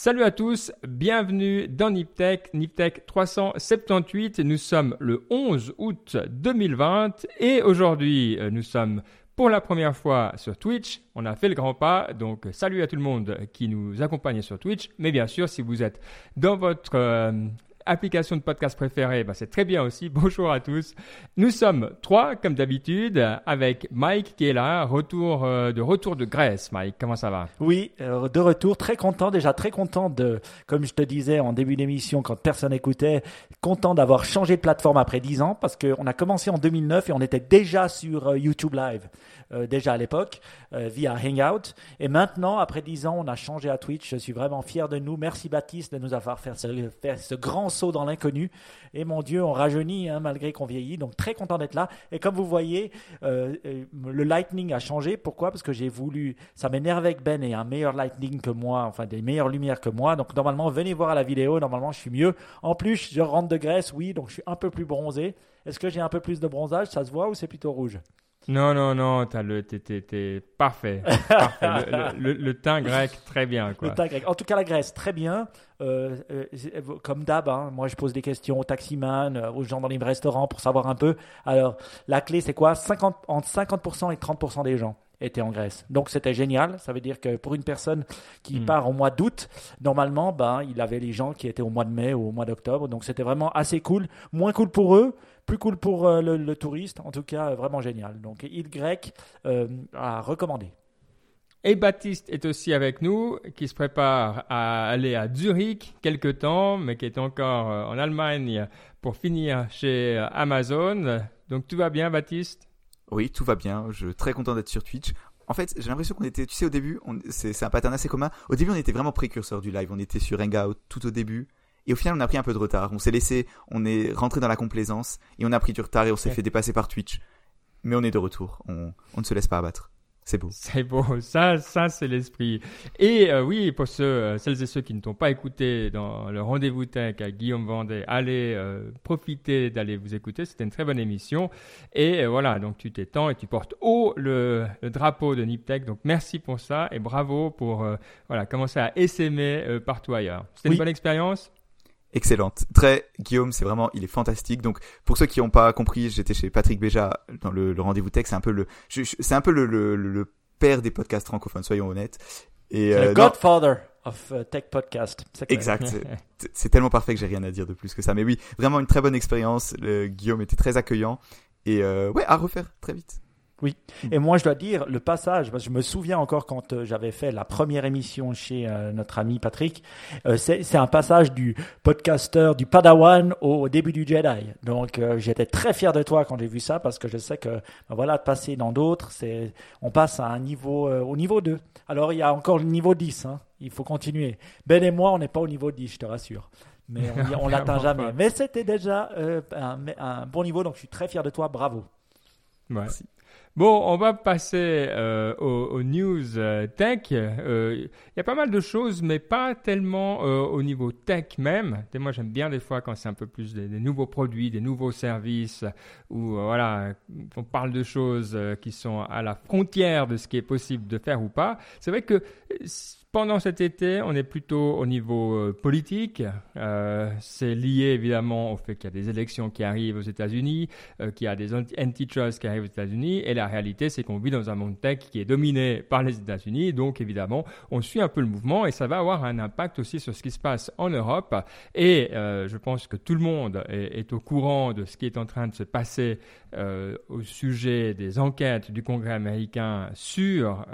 Salut à tous, bienvenue dans Niptech, Niptech 378. Nous sommes le 11 août 2020 et aujourd'hui euh, nous sommes pour la première fois sur Twitch. On a fait le grand pas, donc salut à tout le monde qui nous accompagne sur Twitch. Mais bien sûr, si vous êtes dans votre euh, application de podcast préférée, bah, c'est très bien aussi. Bonjour à tous. Nous sommes trois, comme d'habitude, avec Mike qui est là, retour euh, de retour de Grèce. Mike, comment ça va? Oui, euh, de retour, très content, déjà très content de, comme je te disais en début d'émission, quand personne écoutait, content d'avoir changé de plateforme après 10 ans, parce qu'on a commencé en 2009 et on était déjà sur euh, YouTube Live. Déjà à l'époque via Hangout. Et maintenant, après 10 ans, on a changé à Twitch. Je suis vraiment fier de nous. Merci Baptiste de nous avoir fait ce, faire ce grand saut dans l'inconnu. Et mon Dieu, on rajeunit hein, malgré qu'on vieillit. Donc très content d'être là. Et comme vous voyez, euh, le Lightning a changé. Pourquoi? Parce que j'ai voulu. Ça m'énervait que Ben ait un meilleur Lightning que moi, enfin des meilleures lumières que moi. Donc normalement, venez voir la vidéo. Normalement, je suis mieux. En plus, je rentre de Grèce, oui, donc je suis un peu plus bronzé. Est-ce que j'ai un peu plus de bronzage? Ça se voit ou c'est plutôt rouge? Non, non, non, t'as le, t'es, parfait. parfait. Le, teint grec, très bien. Quoi. Le teint grec. En tout cas, la Grèce, très bien. Euh, euh, comme d'hab, hein, moi je pose des questions aux taximans, euh, aux gens dans les restaurants pour savoir un peu. Alors, la clé, c'est quoi? 50, Entre 50% et 30% des gens étaient en Grèce. Donc c'était génial. Ça veut dire que pour une personne qui hmm. part au mois d'août, normalement, ben, il avait les gens qui étaient au mois de mai ou au mois d'octobre. Donc c'était vraiment assez cool. Moins cool pour eux, plus cool pour euh, le, touriste. En tout cas, vraiment génial. Donc île grecque euh, à recommander. Et Baptiste est aussi avec nous, qui se prépare à aller à Zurich quelque temps, mais qui est encore euh, en Allemagne pour finir chez Amazon. Donc tout va bien, Baptiste? Oui, tout va bien. Je suis très content d'être sur Twitch. En fait, j'ai l'impression qu'on était, tu sais, au début, c'est un pattern assez commun. Au début, on était vraiment précurseur du live. On était sur Hangout tout au début. Et au final, on a pris un peu de retard. On s'est laissé, on est rentré dans la complaisance et on a pris du retard et on s'est fait dépasser par Twitch. Mais on est de retour. On, on ne se laisse pas abattre. C'est beau. C'est beau. Ça, ça c'est l'esprit. Et euh, oui, pour ceux, euh, celles et ceux qui ne t'ont pas écouté dans le rendez-vous tech à Guillaume Vendée, allez euh, profiter d'aller vous écouter. C'était une très bonne émission. Et voilà, donc tu t'étends et tu portes haut le, drapeau de Niptech. Donc merci pour ça et bravo pour voilà commencer à essaimer partout ailleurs. C'était une bonne expérience excellente. Très, Guillaume, c'est vraiment, il est fantastique. Donc, pour ceux qui n'ont pas compris, j'étais chez Patrick Béja dans le, rendez-vous tech. C'est un peu le, c'est un peu le, le, père des podcasts francophones, soyons honnêtes. Et, le euh, Godfather of uh, Tech Podcast. Exact. c'est tellement parfait que j'ai rien à dire de plus que ça. Mais oui, vraiment une très bonne expérience. Guillaume était très accueillant. Et euh, ouais, à refaire très vite. Oui. Mm. Et moi, je dois dire, le passage, parce que je me souviens encore quand euh, j'avais fait la première émission chez euh, notre ami Patrick, euh, c'est un passage du podcaster, du Padawan au, début du Jedi. Donc, j'étais très fier de toi quand j'ai vu ça, parce que je sais que, ben voilà, de passer dans d'autres, c'est, on passe à un niveau, au niveau 2. Alors, il y a encore le niveau 10, hein. Il faut continuer. Ben et moi, on n'est pas au niveau 10, je te rassure mais on, on l'atteint jamais. Mais c'était déjà un, un, bon niveau, donc je suis très fier de toi, bravo. Merci. Bon, on va passer euh, aux, news euh, tech. Euh, il y a pas mal de choses, mais pas tellement au niveau tech même. Moi, j'aime bien des fois quand c'est un peu plus des, nouveaux produits, des nouveaux services, où voilà, on parle de choses qui sont à la frontière de ce qui est possible de faire ou pas. C'est vrai que pendant cet été, on est plutôt au niveau euh, politique. Euh, c'est lié évidemment au fait qu'il y a des élections qui arrivent aux États-Unis, euh, qu'il y a des antitrust qui arrivent aux États-Unis. Et la réalité, c'est qu'on vit dans un monde tech qui est dominé par les États-Unis. Donc évidemment, on suit un peu le mouvement et ça va avoir un impact aussi sur ce qui se passe en Europe. Et je pense que tout le monde est, est, au courant de ce qui est en train de se passer au sujet des enquêtes du Congrès américain sur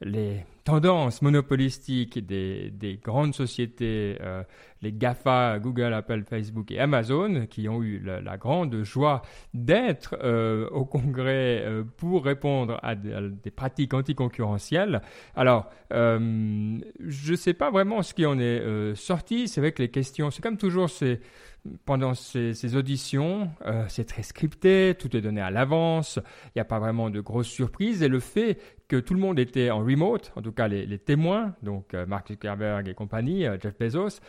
les tendances monopolistiques des, des grandes sociétés, euh, les GAFA, Google, Apple, Facebook et Amazon, qui ont eu la, grande joie d'être euh, au Congrès euh, pour répondre à, des pratiques anticoncurrentielles. Alors, je ne sais pas vraiment ce qui en est sorti. C'est vrai que les questions, c'est comme toujours, pendant ces, auditions, c'est très scripté, tout est donné à l'avance, il n'y a pas vraiment de grosses surprises. Et le fait que tout le monde était en remote, en tout cas les, témoins, donc euh, Mark Zuckerberg et compagnie, euh, Jeff Bezos,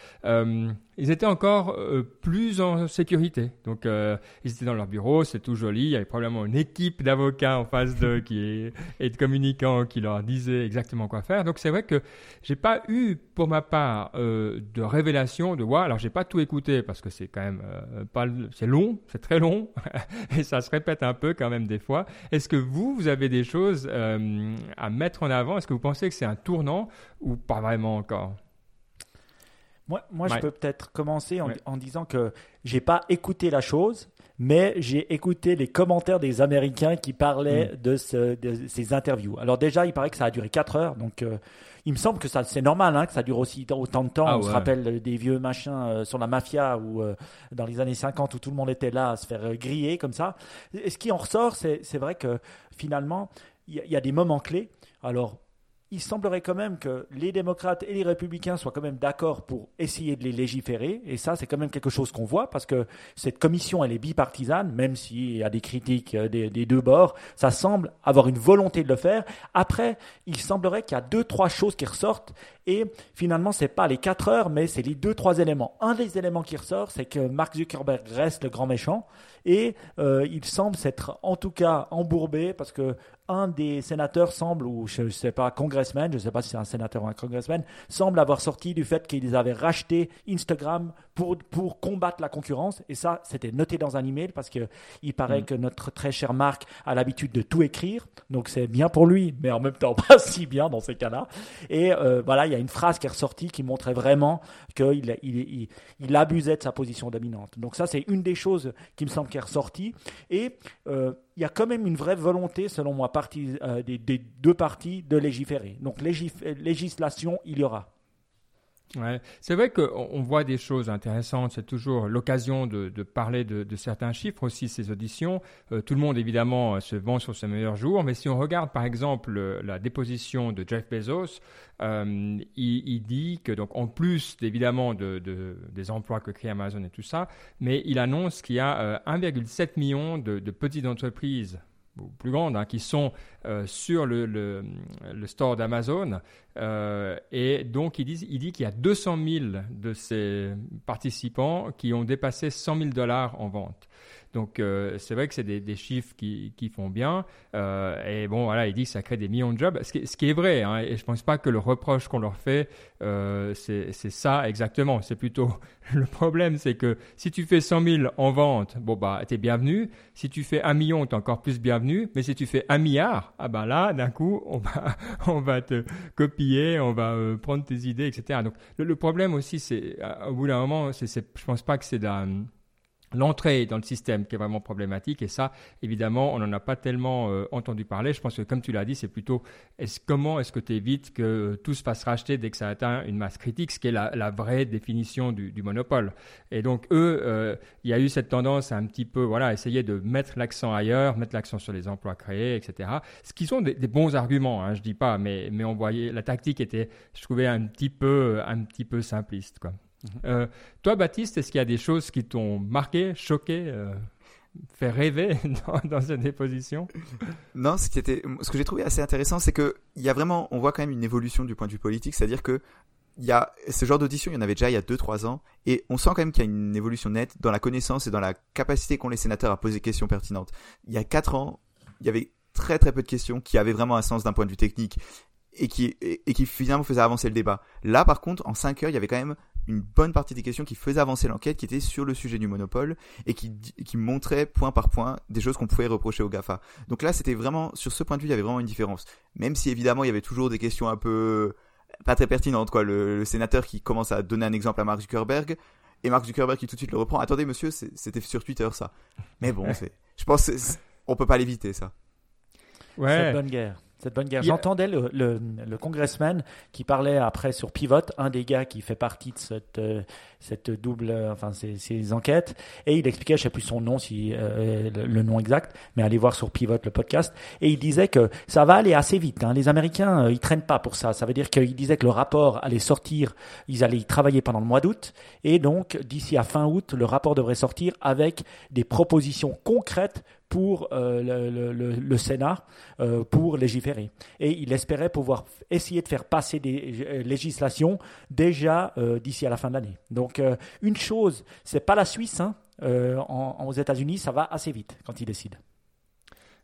ils étaient encore plus en sécurité. Donc ils étaient dans leur bureau, c'est tout joli, il y avait probablement une équipe d'avocats en face d'eux qui et de communicants qui leur disaient exactement quoi faire. Donc c'est vrai que j'ai pas eu pour ma part de révélation de voir, alors j'ai pas tout écouté parce que c'est quand même euh, pas, c'est long, c'est très long, et ça se répète un peu quand même des fois. Est-ce que vous, vous avez des choses euh, à mettre en avant Est-ce que vous pensez que c'est un tournant ou pas vraiment encore? Moi, moi je peux peut-être commencer en, disant que j'ai pas écouté la chose, mais j'ai écouté les commentaires des Américains qui parlaient mm. de, ces interviews. Alors déjà, il paraît que ça a duré 4 heures, donc euh, il me semble que ça c'est normal hein, que ça dure aussi autant de temps. Ah on se rappelle des vieux machins euh, sur la mafia ou euh, dans les années 50 où tout le monde était là à se faire griller comme ça. Et ce qui en ressort, c'est vrai que finalement, il y, a des moments clés. Alors, il semblerait quand même que les démocrates et les républicains soient quand même d'accord pour essayer de les légiférer. Et ça, c'est quand même quelque chose qu'on voit parce que cette commission, elle est bipartisane, même s'il y a des critiques euh, des, deux bords. Ça semble avoir une volonté de le faire. Après, il semblerait qu'il y a deux, trois choses qui ressortent. Et finalement, c'est pas les quatre heures, mais c'est les deux, trois éléments. Un des éléments qui ressort, c'est que Mark Zuckerberg reste le grand méchant. Et euh, il semble s'être en tout cas embourbé parce que un des sénateurs semble, ou je ne sais pas, congressman, je ne sais pas si c'est un sénateur ou un congressman, semble avoir sorti du fait qu'ils avaient racheté Instagram pour, pour combattre la concurrence. Et ça, c'était noté dans un email parce que il paraît mm. que notre très cher Marc a l'habitude de tout écrire. Donc c'est bien pour lui, mais en même temps pas si bien dans ces cas-là. Et euh, voilà, il y a une phrase qui est ressortie qui montrait vraiment qu'il il, il, abusait de sa position dominante. Donc ça, c'est une des choses qui me semble qui est ressortie. Et euh, il y a quand même une vraie volonté, selon moi, euh, des, deux parties de légiférer. Donc législation, il y aura. C'est vrai qu'on voit des choses intéressantes. C'est toujours l'occasion de, parler de, certains chiffres aussi, ces auditions. Euh, tout le monde, évidemment, euh, se vend sur ses meilleurs jours. Mais si on regarde, par exemple, la déposition de Jeff Bezos, euh, il, dit que, donc, en plus, évidemment, de, des emplois que crée Amazon et tout ça, mais il annonce qu'il y a 1,7 million de, petites entreprises plus grandes, hein, qui sont euh, sur le, store d'Amazon. Euh, et donc, il dit, il dit qu'il y a 200 000 de ces participants qui ont dépassé 100 000 dollars en vente. Donc euh, c'est vrai que c'est des, chiffres qui, qui font bien. Euh, et bon, voilà, il dit que ça crée des millions de jobs, ce qui, ce qui est vrai. Hein, et je pense pas que le reproche qu'on leur fait, euh, c'est ça exactement. C'est plutôt le problème, c'est que si tu fais 100 000 en vente, bon bah t'es bienvenu. Si tu fais un million, t'es encore plus bienvenu. Mais si tu fais un milliard, ah ben là, d'un coup, on va on va te copier, on va euh, prendre tes idées, etc. Donc le, le problème aussi, c'est au bout d'un moment, c'est, je pense pas que c'est d'un l'entrée dans le système qui est vraiment problématique. Et ça évidemment on n'en a pas tellement euh, entendu parler. Je pense que comme tu l'as dit c'est plutôt comment est-ce que tu évites que tout se fasse racheter dès que ça atteint une masse critique ce qui est la, vraie définition du, monopole. Et donc eux euh, il y a eu cette tendance à un petit peu voilà essayer de mettre l'accent ailleurs mettre l'accent sur les emplois créés etc ce qui sont des, bons arguments hein, je dis pas mais mais on voyait la tactique était je trouvais un petit peu un petit peu simpliste quoi euh, toi, Baptiste, est-ce qu'il y a des choses qui t'ont marqué, choqué, euh, fait rêver dans, cette déposition Non, ce, que j'ai trouvé assez intéressant, c'est que y a vraiment, on voit quand même une évolution du point de vue politique, c'est-à-dire que y a ce genre d'audition, il y en avait déjà il y a 2-3 ans, et on sent quand même qu'il y a une évolution nette dans la connaissance et dans la capacité qu'ont les sénateurs à poser des questions pertinentes. Il y a 4 ans, il y avait très très peu de questions qui avaient vraiment un sens d'un point de vue technique et qui, et, qui finalement faisaient avancer le débat. Là, par contre, en 5 heures, il y avait quand même une bonne partie des questions qui faisaient avancer l'enquête, qui étaient sur le sujet du monopole et qui, qui montraient point par point des choses qu'on pouvait reprocher au GAFA. Donc là, c'était vraiment, sur ce point de vue, il y avait vraiment une différence. Même si évidemment, il y avait toujours des questions un peu pas très pertinentes, quoi. Le, sénateur qui commence à donner un exemple à Mark Zuckerberg et Mark Zuckerberg qui tout de suite le reprend. Attendez, monsieur, c'était sur Twitter, ça. Mais bon, c'est, je pense, on peut pas l'éviter, ça. Ouais. bonne guerre. Cette bonne guerre. J'entendais le, le, le congressman qui parlait après sur Pivot, un des gars qui fait partie de cette, euh, cette double, enfin ces, ces enquêtes, et il expliquait, je sais plus son nom, si euh, le, le nom exact, mais allez voir sur Pivot le podcast, et il disait que ça va aller assez vite. hein. Les Américains, euh, ils traînent pas pour ça. Ça veut dire qu'il disait que le rapport allait sortir, ils allaient y travailler pendant le mois d'août, et donc d'ici à fin août, le rapport devrait sortir avec des propositions concrètes pour euh, le, le- le- Sénat euh, pour légiférer. Et il espérait pouvoir essayer de faire passer des euh, législations déjà d'ici à la fin de l'année. Donc une chose, c'est pas la Suisse. Hein, en- aux États-Unis, ça va assez vite quand ils décident.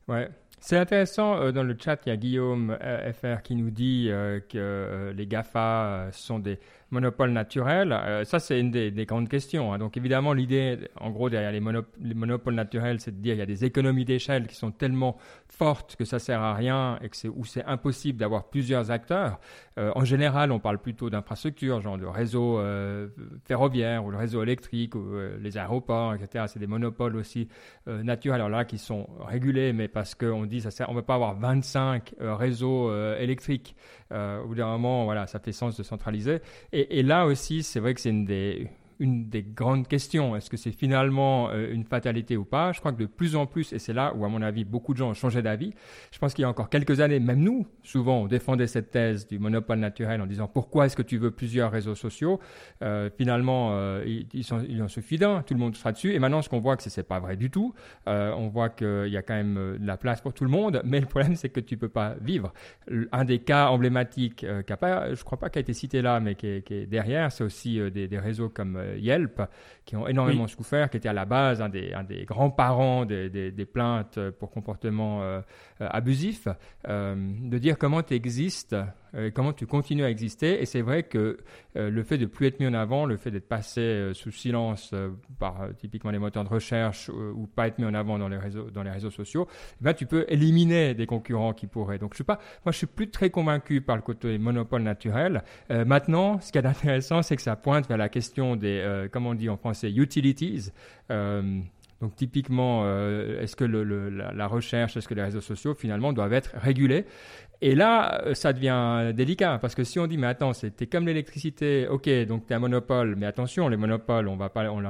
Ouais. C'est intéressant, dans le chat, il y a Guillaume FR qui nous dit que les GAFA sont des monopoles naturels. Euh, ça, c'est une des, des grandes questions. hein. Donc, évidemment, l'idée, en gros, derrière les, monop- les monopoles naturels, c'est de dire qu'il y a des économies d'échelle qui sont tellement fortes que ça sert à rien et que c'est, ou c'est impossible d'avoir plusieurs acteurs. Euh, en général, on parle plutôt d'infrastructures, genre de réseau euh, ferroviaire ou le réseau électrique ou euh, les aéroports, etc. C'est des monopoles aussi naturels, alors là, qui sont régulés, mais parce qu'on dit ça sert, on ne veut pas avoir 25 euh, réseaux électriques. Euh, au bout d'un moment, voilà, ça fait sens de centraliser. Et, et là aussi, c'est vrai que c'est une des, une des grandes questions. Est-ce que c'est finalement euh, une fatalité ou pas? Je crois que de plus en plus, et c'est là où, à mon avis, beaucoup de gens ont changé d'avis. Je pense qu'il y a encore quelques années, même nous, souvent, on défendait cette thèse du monopole naturel en disant pourquoi est-ce que tu veux plusieurs réseaux sociaux? Euh, Finalement, euh, ils sont, il en suffit d'un, tout le monde sera dessus. Et maintenant, ce qu'on voit, que c'est pas vrai du tout. Euh, on voit qu'il y a quand même de la place pour tout le monde, mais le problème, c'est que tu peux pas vivre. Un des cas emblématiques, qui a pas, je crois pas qu'il a été cité là, mais qui est, derrière, c'est aussi des réseaux comme euh, Yelp, qui ont énormément souffert, qui étaient à la base un des, grands-parents des, des, des plaintes pour comportement euh, abusif, euh, de dire comment tu existes, euh, comment tu continues à exister. Et c'est vrai que euh, le fait de plus être mis en avant, le fait d'être passé euh, sous silence par typiquement les moteurs de recherche ou pas être mis en avant dans les réseaux, dans les réseaux sociaux, eh ben, tu peux éliminer des concurrents qui pourraient. Donc je suis pas, moi je suis plus très convaincu par le côté monopole naturel. Maintenant, ce qui est intéressant, c'est que ça pointe vers la question des, comment on dit en français, utilities. Donc typiquement, est-ce que la, la recherche, est-ce que les réseaux sociaux finalement doivent être régulés? Et là, euh, ça devient délicat parce que si on dit mais attends, c'était comme l'électricité, ok, donc tu es un monopole, mais attention, les monopoles, on va pas, on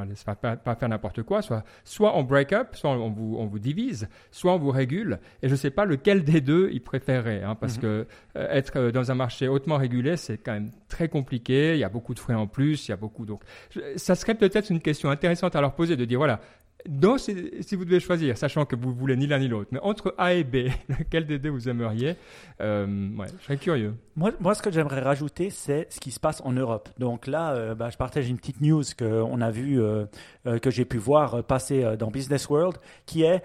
faire n'importe quoi. Soit, soit on break up, soit on vous, on vous divise, soit on vous régule. Et je sais pas lequel des deux ils préféraient, hein, parce Mhm. que euh, être euh, dans un marché hautement régulé, c'est quand même très compliqué. Il y a beaucoup de frais en plus, il y a beaucoup donc je- ça serait peut-être une question intéressante à leur poser de dire voilà ces- si vous devez choisir, sachant que vous voulez ni l'un ni l'autre, mais entre A et B, lequel des deux vous aimeriez euh, ouais, Je serais curieux. Moi, moi, ce que j'aimerais rajouter, c'est ce qui se passe en Europe. Donc là, euh, bah, je partage une petite news que on a vu, euh, que j'ai pu voir passer dans Business World, qui est,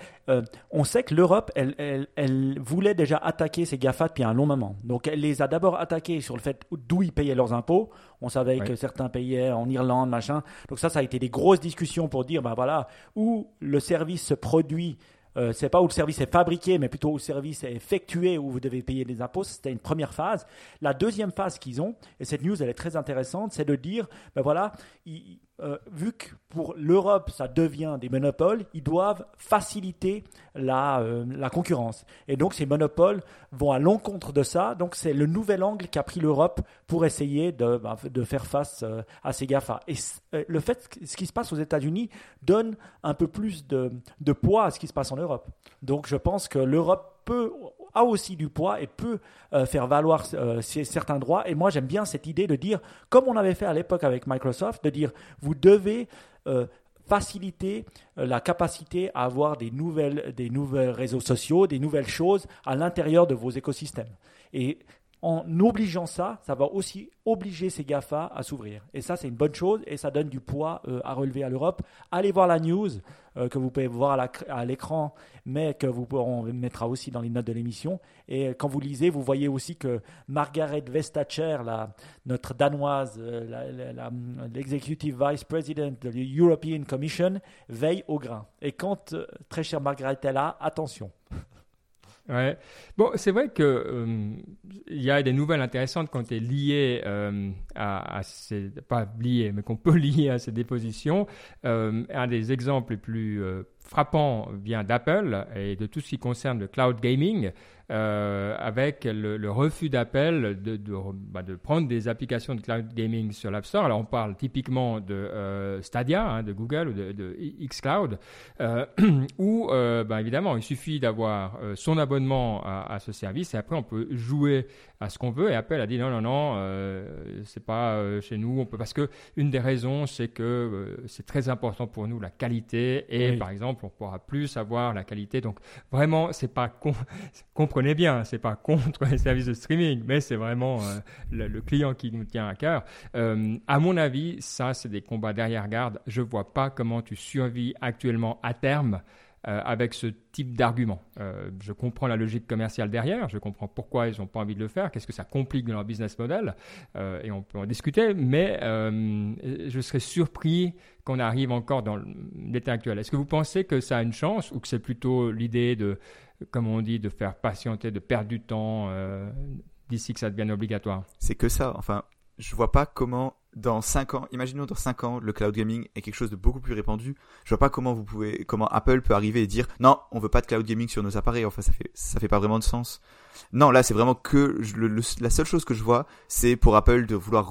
on sait que l'Europe, elle, elle, elle voulait déjà attaquer ces GAFA depuis un long moment. Donc elle les a d'abord attaqués sur le fait d'où ils payaient leurs impôts. On savait que certains payaient en Irlande, machin. Donc ça, ça a été des grosses discussions pour dire, ben voilà, où le service se produit euh, c'est pas où le service est fabriqué, mais plutôt où le service est effectué, où vous devez payer des impôts. C'était une première phase. La deuxième phase qu'ils ont, et cette news elle est très intéressante, c'est de dire, ben voilà, ils- euh, vu que pour l'Europe ça devient des monopoles, ils doivent faciliter la, euh, la concurrence. Et donc ces monopoles vont à l'encontre de ça. Donc c'est le nouvel angle qu'a pris l'Europe pour essayer de, ben, de faire face euh, à ces GAFA. Et le fait, que ce qui se passe aux États-Unis donne un peu plus de, de poids à ce qui se passe en Europe. Donc je pense que l'Europe peut a aussi du poids et peut euh, faire valoir euh, certains droits. Et moi, j'aime bien cette idée de dire, comme on avait fait à l'époque avec Microsoft, de dire, vous devez euh, faciliter la capacité à avoir des nouvelles, des nouvelles réseaux sociaux, des nouvelles choses à l'intérieur de vos écosystèmes. En obligeant ça, ça va aussi obliger ces GAFA à s'ouvrir. Et ça, c'est une bonne chose et ça donne du poids euh, à relever à l'Europe. Allez voir la news euh, que vous pouvez voir à l'écran, mais que vous on mettra aussi dans les notes de l'émission. Et quand vous lisez, vous voyez aussi que Margaret Vestager, notre danoise, euh, l'executive vice president de l'European Commission, veille au grain. Et quand, euh, très chère Margaret est là, attention. Ouais. Bon, c'est vrai que euh, il y a des nouvelles intéressantes quand euh, à, ces pas mais qu'on peut lier à ces dépositions. Euh, un des exemples les plus frappants vient d'Apple et de tout ce qui concerne le cloud gaming. Euh, avec le, refus d'appel de, de, bah, de, prendre des applications de cloud gaming sur l'App Store. Alors on parle typiquement de euh, Stadia, hein, de Google ou de, de xCloud, euh, où bah, évidemment il suffit d'avoir son abonnement à, à, ce service et après on peut jouer à ce qu'on veut. Et Apple a dit non, non, non, c'est pas chez nous. On peut parce que une des raisons, c'est que c'est très important pour nous la qualité et par exemple, on pourra plus avoir la qualité. Donc vraiment, c'est pas comprenez bien, c'est pas contre les services de streaming, mais c'est vraiment le, le, client qui nous tient à cœur. à mon avis, ça, c'est des combats derrière garde. Je vois pas comment tu survis actuellement à terme euh, avec ce type d'argument. Euh, je comprends la logique commerciale derrière, je comprends pourquoi ils n'ont pas envie de le faire, qu'est-ce que ça complique dans leur business model, euh, et on peut en discuter, mais je serais surpris qu'on arrive encore dans l'état actuel. Est-ce que vous pensez que ça a une chance ou que c'est plutôt l'idée de, comme on dit, de faire patienter, de perdre du temps d'ici que ça devienne obligatoire C'est que ça, enfin, je vois pas comment dans 5 ans, imaginons dans 5 ans, le cloud gaming est quelque chose de beaucoup plus répandu. Je vois pas comment vous pouvez, comment Apple peut arriver et dire non, on veut pas de cloud gaming sur nos appareils. Enfin, ça fait, ça fait pas vraiment de sens. Non, là, c'est vraiment que la seule chose que je vois, c'est pour Apple de vouloir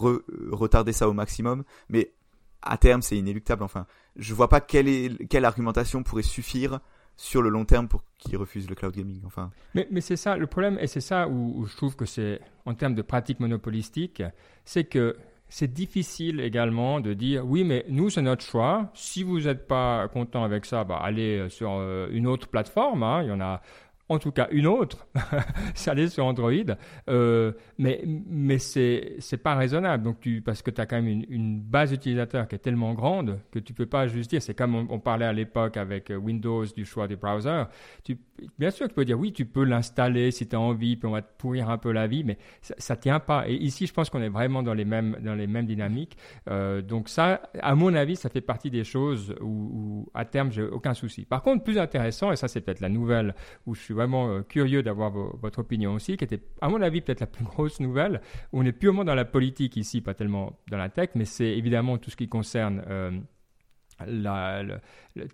retarder ça au maximum. Mais à terme, c'est inéluctable. Enfin, je vois pas quelle est, quelle argumentation pourrait suffire sur le long terme pour qu'ils refusent le cloud gaming. Enfin. Mais, mais c'est ça le problème, et c'est ça où, je trouve que c'est, en termes de pratique monopolistique, c'est que c'est difficile également de dire oui, mais nous, c'est notre choix. Si vous n'êtes pas content avec ça, bah, allez sur euh, une autre plateforme. Hein. Il y en a en tout cas une autre, allait sur Android, euh, mais, mais c'est, c'est pas raisonnable. Donc tu, parce que tu as quand même une, base utilisateur qui est tellement grande que tu peux pas juste dire, c'est comme on, parlait à l'époque avec Windows du choix des browsers. Bien sûr, tu peux dire oui, tu peux l'installer si tu as envie, puis on va te pourrir un peu la vie, mais ça, ça tient pas. Et ici, je pense qu'on est vraiment dans les mêmes, dans les mêmes dynamiques. Euh, donc ça, à mon avis, ça fait partie des choses où, où à terme, j'ai aucun souci. Par contre, plus intéressant, et ça c'est peut-être la nouvelle où je suis vraiment euh, curieux d'avoir votre opinion aussi, qui était, à mon avis, peut-être la plus grosse nouvelle. On est purement dans la politique ici, pas tellement dans la tech, mais c'est évidemment tout ce qui concerne euh, la, le,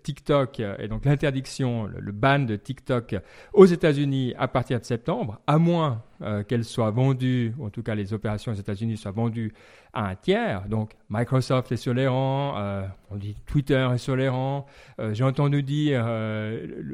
TikTok et donc l'interdiction, le, ban de TikTok aux États-Unis à partir de septembre, à moins euh, qu'elle soit vendue, ou en tout cas les opérations aux États-Unis soient vendues à un tiers. Donc Microsoft est sur les rangs, euh, on dit Twitter est sur les rangs. Euh, j'ai entendu dire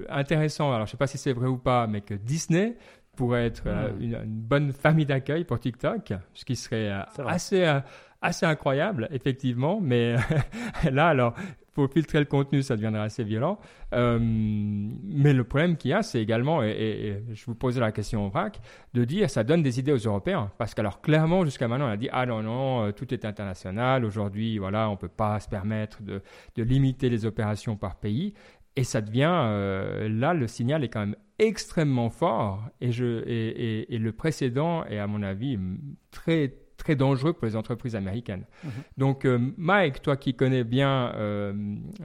intéressant, alors je ne sais pas si c'est vrai ou pas, mais que Disney pourrait être hmm. une, une, bonne famille d'accueil pour TikTok, ce qui serait assez assez incroyable, effectivement, mais là, alors, pour filtrer le contenu, ça deviendra assez violent. Euh, mais le problème qu'il y a, c'est également, et, je vous posais la question au vrac, de dire ça donne des idées aux Européens. Parce qu'alors, clairement, jusqu'à maintenant, on a dit ah non, non, euh, tout est international. Aujourd'hui, voilà, on ne peut pas se permettre de, de, limiter les opérations par pays. Et ça devient, euh, là, le signal est quand même extrêmement fort. Et, je, et, et le précédent est, à mon avis, très, très dangereux pour les entreprises américaines. Mhm. Donc, euh, Mike, toi qui connais bien, euh,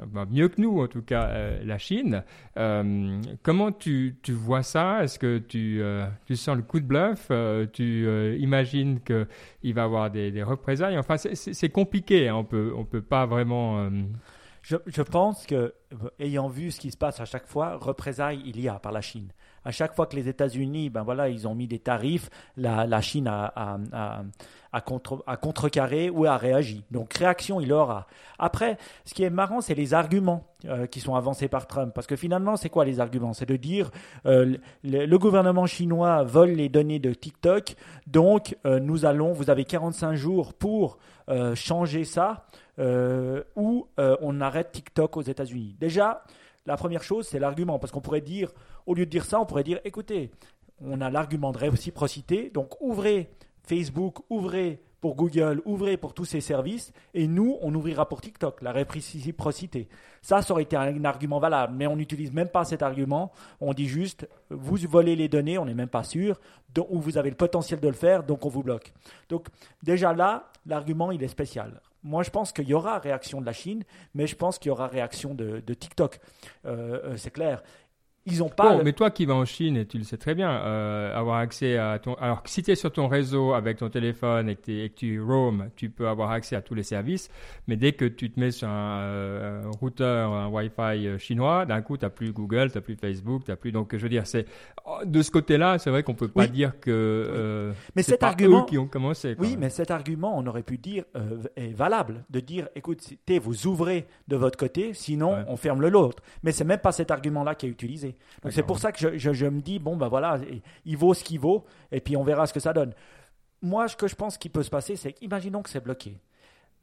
bah, mieux que nous en tout cas, euh, la Chine, comment tu, tu, vois ça? Est-ce que tu, tu, sens le coup de bluff? Tu imagines qu'il va y avoir des, des représailles? Enfin, c'est compliqué, hein. on peut, on peut pas vraiment... Je, je, pense que, ayant vu ce qui se passe à chaque fois, représailles il y a par la Chine à chaque fois que les États-Unis, ben voilà, ils ont mis des tarifs, la, Chine a, a, a, contre, contrecarré ou a réagi. Donc réaction, il aura. Après, ce qui est marrant, c'est les arguments euh, qui sont avancés par Trump. Parce que finalement, c'est quoi les arguments? C'est de dire euh, le, gouvernement chinois vole les données de TikTok, donc euh, nous allons, vous avez 45 jours pour changer ça, ou on arrête TikTok aux États-Unis. Déjà, la première chose, c'est l'argument, parce qu'on pourrait dire, au lieu de dire ça, on pourrait dire, écoutez, on a l'argument de réciprocité, donc ouvrez Facebook, ouvrez pour Google, ouvrez pour tous ces services, et nous, on ouvrira pour TikTok, la réciprocité. Ça, ça aurait été un, argument valable, mais on n'utilise même pas cet argument. On dit juste, vous volez les données, on n'est même pas sûr, ou vous avez le potentiel de le faire, donc on vous bloque. Donc déjà là, l'argument, il est spécial. Moi, je pense qu'il y aura réaction de la Chine, mais je pense qu'il y aura réaction de, TikTok. Euh, euh, c'est clair. Ils ont pas. Bon, le- mais toi qui vas en Chine, et tu le sais très bien, euh, avoir accès à ton. Alors, si tu es sur ton réseau avec ton téléphone et que, et que tu roam, tu peux avoir accès à tous les services. Mais dès que tu te mets sur un, euh, un routeur, un Wi-Fi euh, chinois, d'un coup, tu n'as plus Google, tu n'as plus Facebook, tu plus. Donc, je veux dire, c'est oh, de ce côté-là, c'est vrai qu'on peut pas Oui. dire que. euh, Mais cet pas argument- eux qui ont commencé. Oui, même. mais cet argument, on aurait pu dire, est valable. De dire, écoutez, vous ouvrez de votre côté, sinon Ouais. on ferme le l'autre. Mais c'est même pas cet argument-là qui est utilisé. Donc c'est pour ça que je, je- je me dis, bon, ben voilà, il vaut ce qu'il vaut, et puis on verra ce que ça donne. Moi, ce que je pense qui peut se passer, c'est qu'imaginons que c'est bloqué.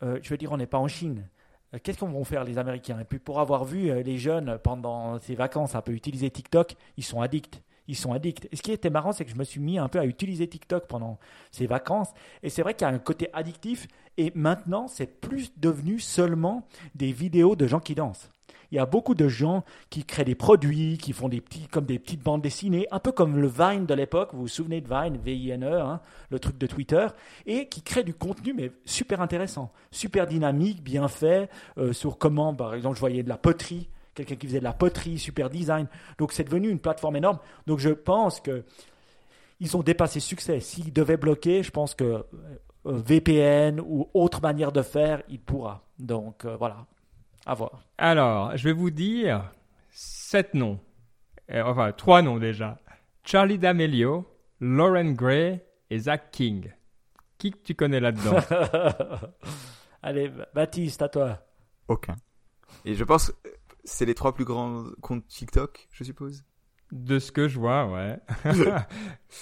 Euh, je veux dire, on n'est pas en Chine. Euh, Qu'est-ce qu'on vont faire les Américains? Et puis pour avoir vu euh, les jeunes pendant ces vacances un peu utiliser TikTok, ils sont addicts. Ils sont addicts. Et ce qui était marrant, c'est que je me suis mis un peu à utiliser TikTok pendant ces vacances. Et c'est vrai qu'il y a un côté addictif. Et maintenant, c'est plus devenu seulement des vidéos de gens qui dansent. Il y a beaucoup de gens qui créent des produits, qui font des petits, comme des petites bandes dessinées, un peu comme le Vine de l'époque. Vous vous souvenez de Vine, V-I-N-E, hein, le truc de Twitter, et qui créent du contenu, mais super intéressant, super dynamique, bien fait, euh, sur comment, par exemple, je voyais de la poterie, quelqu'un qui faisait de la poterie, super design. Donc c'est devenu une plateforme énorme. Donc je pense que ils ont dépassé succès. S'ils devaient bloquer, je pense que euh, VPN ou autre manière de faire, il pourra. Donc euh, voilà, à voir. Alors, je vais vous dire sept noms. Euh, enfin, trois noms déjà. Charlie D'Amelio, Lauren Gray et Zach King. Qui que tu connais là-dedans Allez, Baptiste, à toi. Aucun. Et je pense, c'est les trois plus grands comptes TikTok, je suppose? De ce que je vois, ouais.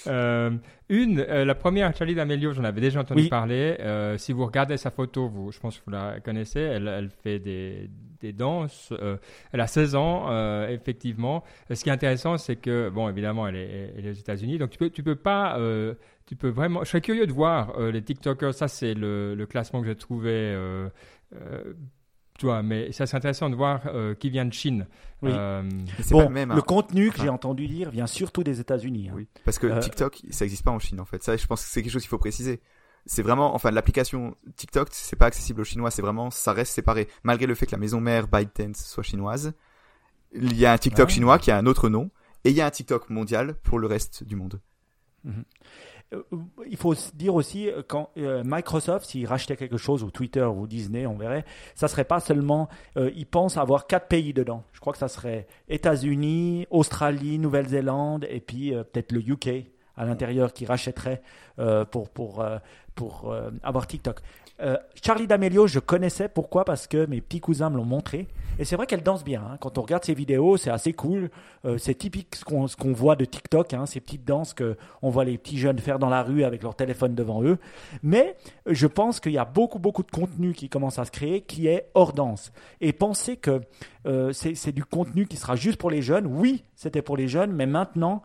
Euh, une, euh, la première, Charlie D'Amelio, j'en avais déjà entendu Oui. parler. Euh, si vous regardez sa photo, vous, je pense que vous la connaissez. Elle, elle fait des, des danses. Elle a 16 ans, effectivement. Ce qui est intéressant, c'est que, bon, évidemment, elle est, elle est aux États-Unis. Donc, tu peux, tu peux pas. tu peux vraiment. Je serais curieux de voir les TikTokers. Ça, c'est le, le classement que j'ai trouvé. Mais ça, c'est intéressant de voir euh, qui vient de Chine. Oui. Euh, Bon, pas le même. hein. contenu que j'ai entendu dire vient surtout des États-Unis. hein. Oui, parce que Euh, TikTok, ça n'existe pas en Chine en fait. Ça, je pense que c'est quelque chose qu'il faut préciser. C'est vraiment, enfin, l'application TikTok, c'est pas accessible aux Chinois. C'est vraiment, ça reste séparé. Malgré le fait que la maison mère ByteDance soit chinoise, il y a un TikTok Ah. chinois qui a un autre nom, et il y a un TikTok mondial pour le reste du monde. Euh, Il faut dire aussi, euh, quand euh, Microsoft, s'il rachetait quelque chose, ou Twitter, ou Disney, on verrait, ça serait pas seulement, euh, ils pensent avoir quatre pays dedans. Je crois que ça serait États-Unis, Australie, Nouvelle-Zélande, et puis euh, peut-être le UK à l'intérieur qui rachèterait euh, pour, pour, euh, pour euh, avoir TikTok. Charlie D'Amelio, je connaissais. Pourquoi? Parce que mes petits cousins me l'ont montré. Et c'est vrai qu'elle danse bien. hein. Quand on regarde ses vidéos, c'est assez cool. C'est typique ce qu'on qu'on voit de TikTok, hein, ces petites danses que on voit les petits jeunes faire dans la rue avec leur téléphone devant eux. Mais je pense qu'il y a beaucoup, beaucoup de contenu qui commence à se créer qui est hors danse. Et penser que c'est du contenu qui sera juste pour les jeunes, oui, c'était pour les jeunes, mais maintenant,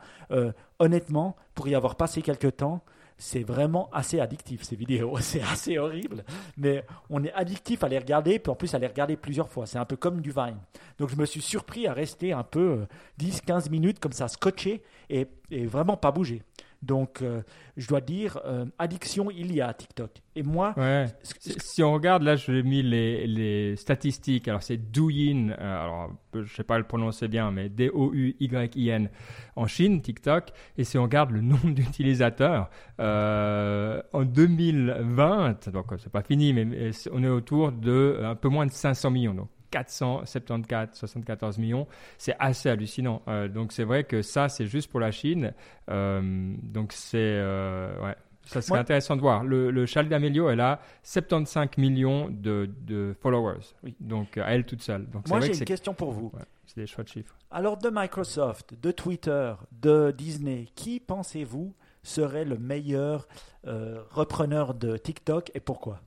honnêtement, pour y avoir passé quelques temps, c'est vraiment assez addictif ces vidéos. C'est assez horrible, mais on est addictif à les regarder, puis en plus à les regarder plusieurs fois. C'est un peu comme du Vine. Donc je me suis surpris à rester un peu euh, 10-15 minutes comme ça, scotché et, et vraiment pas bouger. Donc euh, je dois dire, euh, addiction, il y a à TikTok. Et moi, Ouais. Si on regarde, là, j'ai mis les, les statistiques. Alors, c'est Douyin, euh, alors, je sais pas le prononcer bien, mais D-O-U-Y-I-N en Chine, TikTok. Et si on regarde le nombre d'utilisateurs, euh, en 2020, donc c'est pas fini, mais, on est autour de un peu moins de 500 millions. Donc, 474, 74 millions, c'est assez hallucinant. Euh, donc c'est vrai que ça, c'est juste pour la Chine. Euh, donc c'est euh, ouais, ça serait intéressant de voir. Le, le Charlie D'Amelio, elle a 75 millions de, de followers. Oui. Donc à elle toute seule. Donc c'est moi vrai j'ai que une c'est question pour vous. ouais, c'est des choix de chiffres. Alors de Microsoft, de Twitter, de Disney, qui pensez-vous serait le meilleur euh, repreneur de TikTok et pourquoi?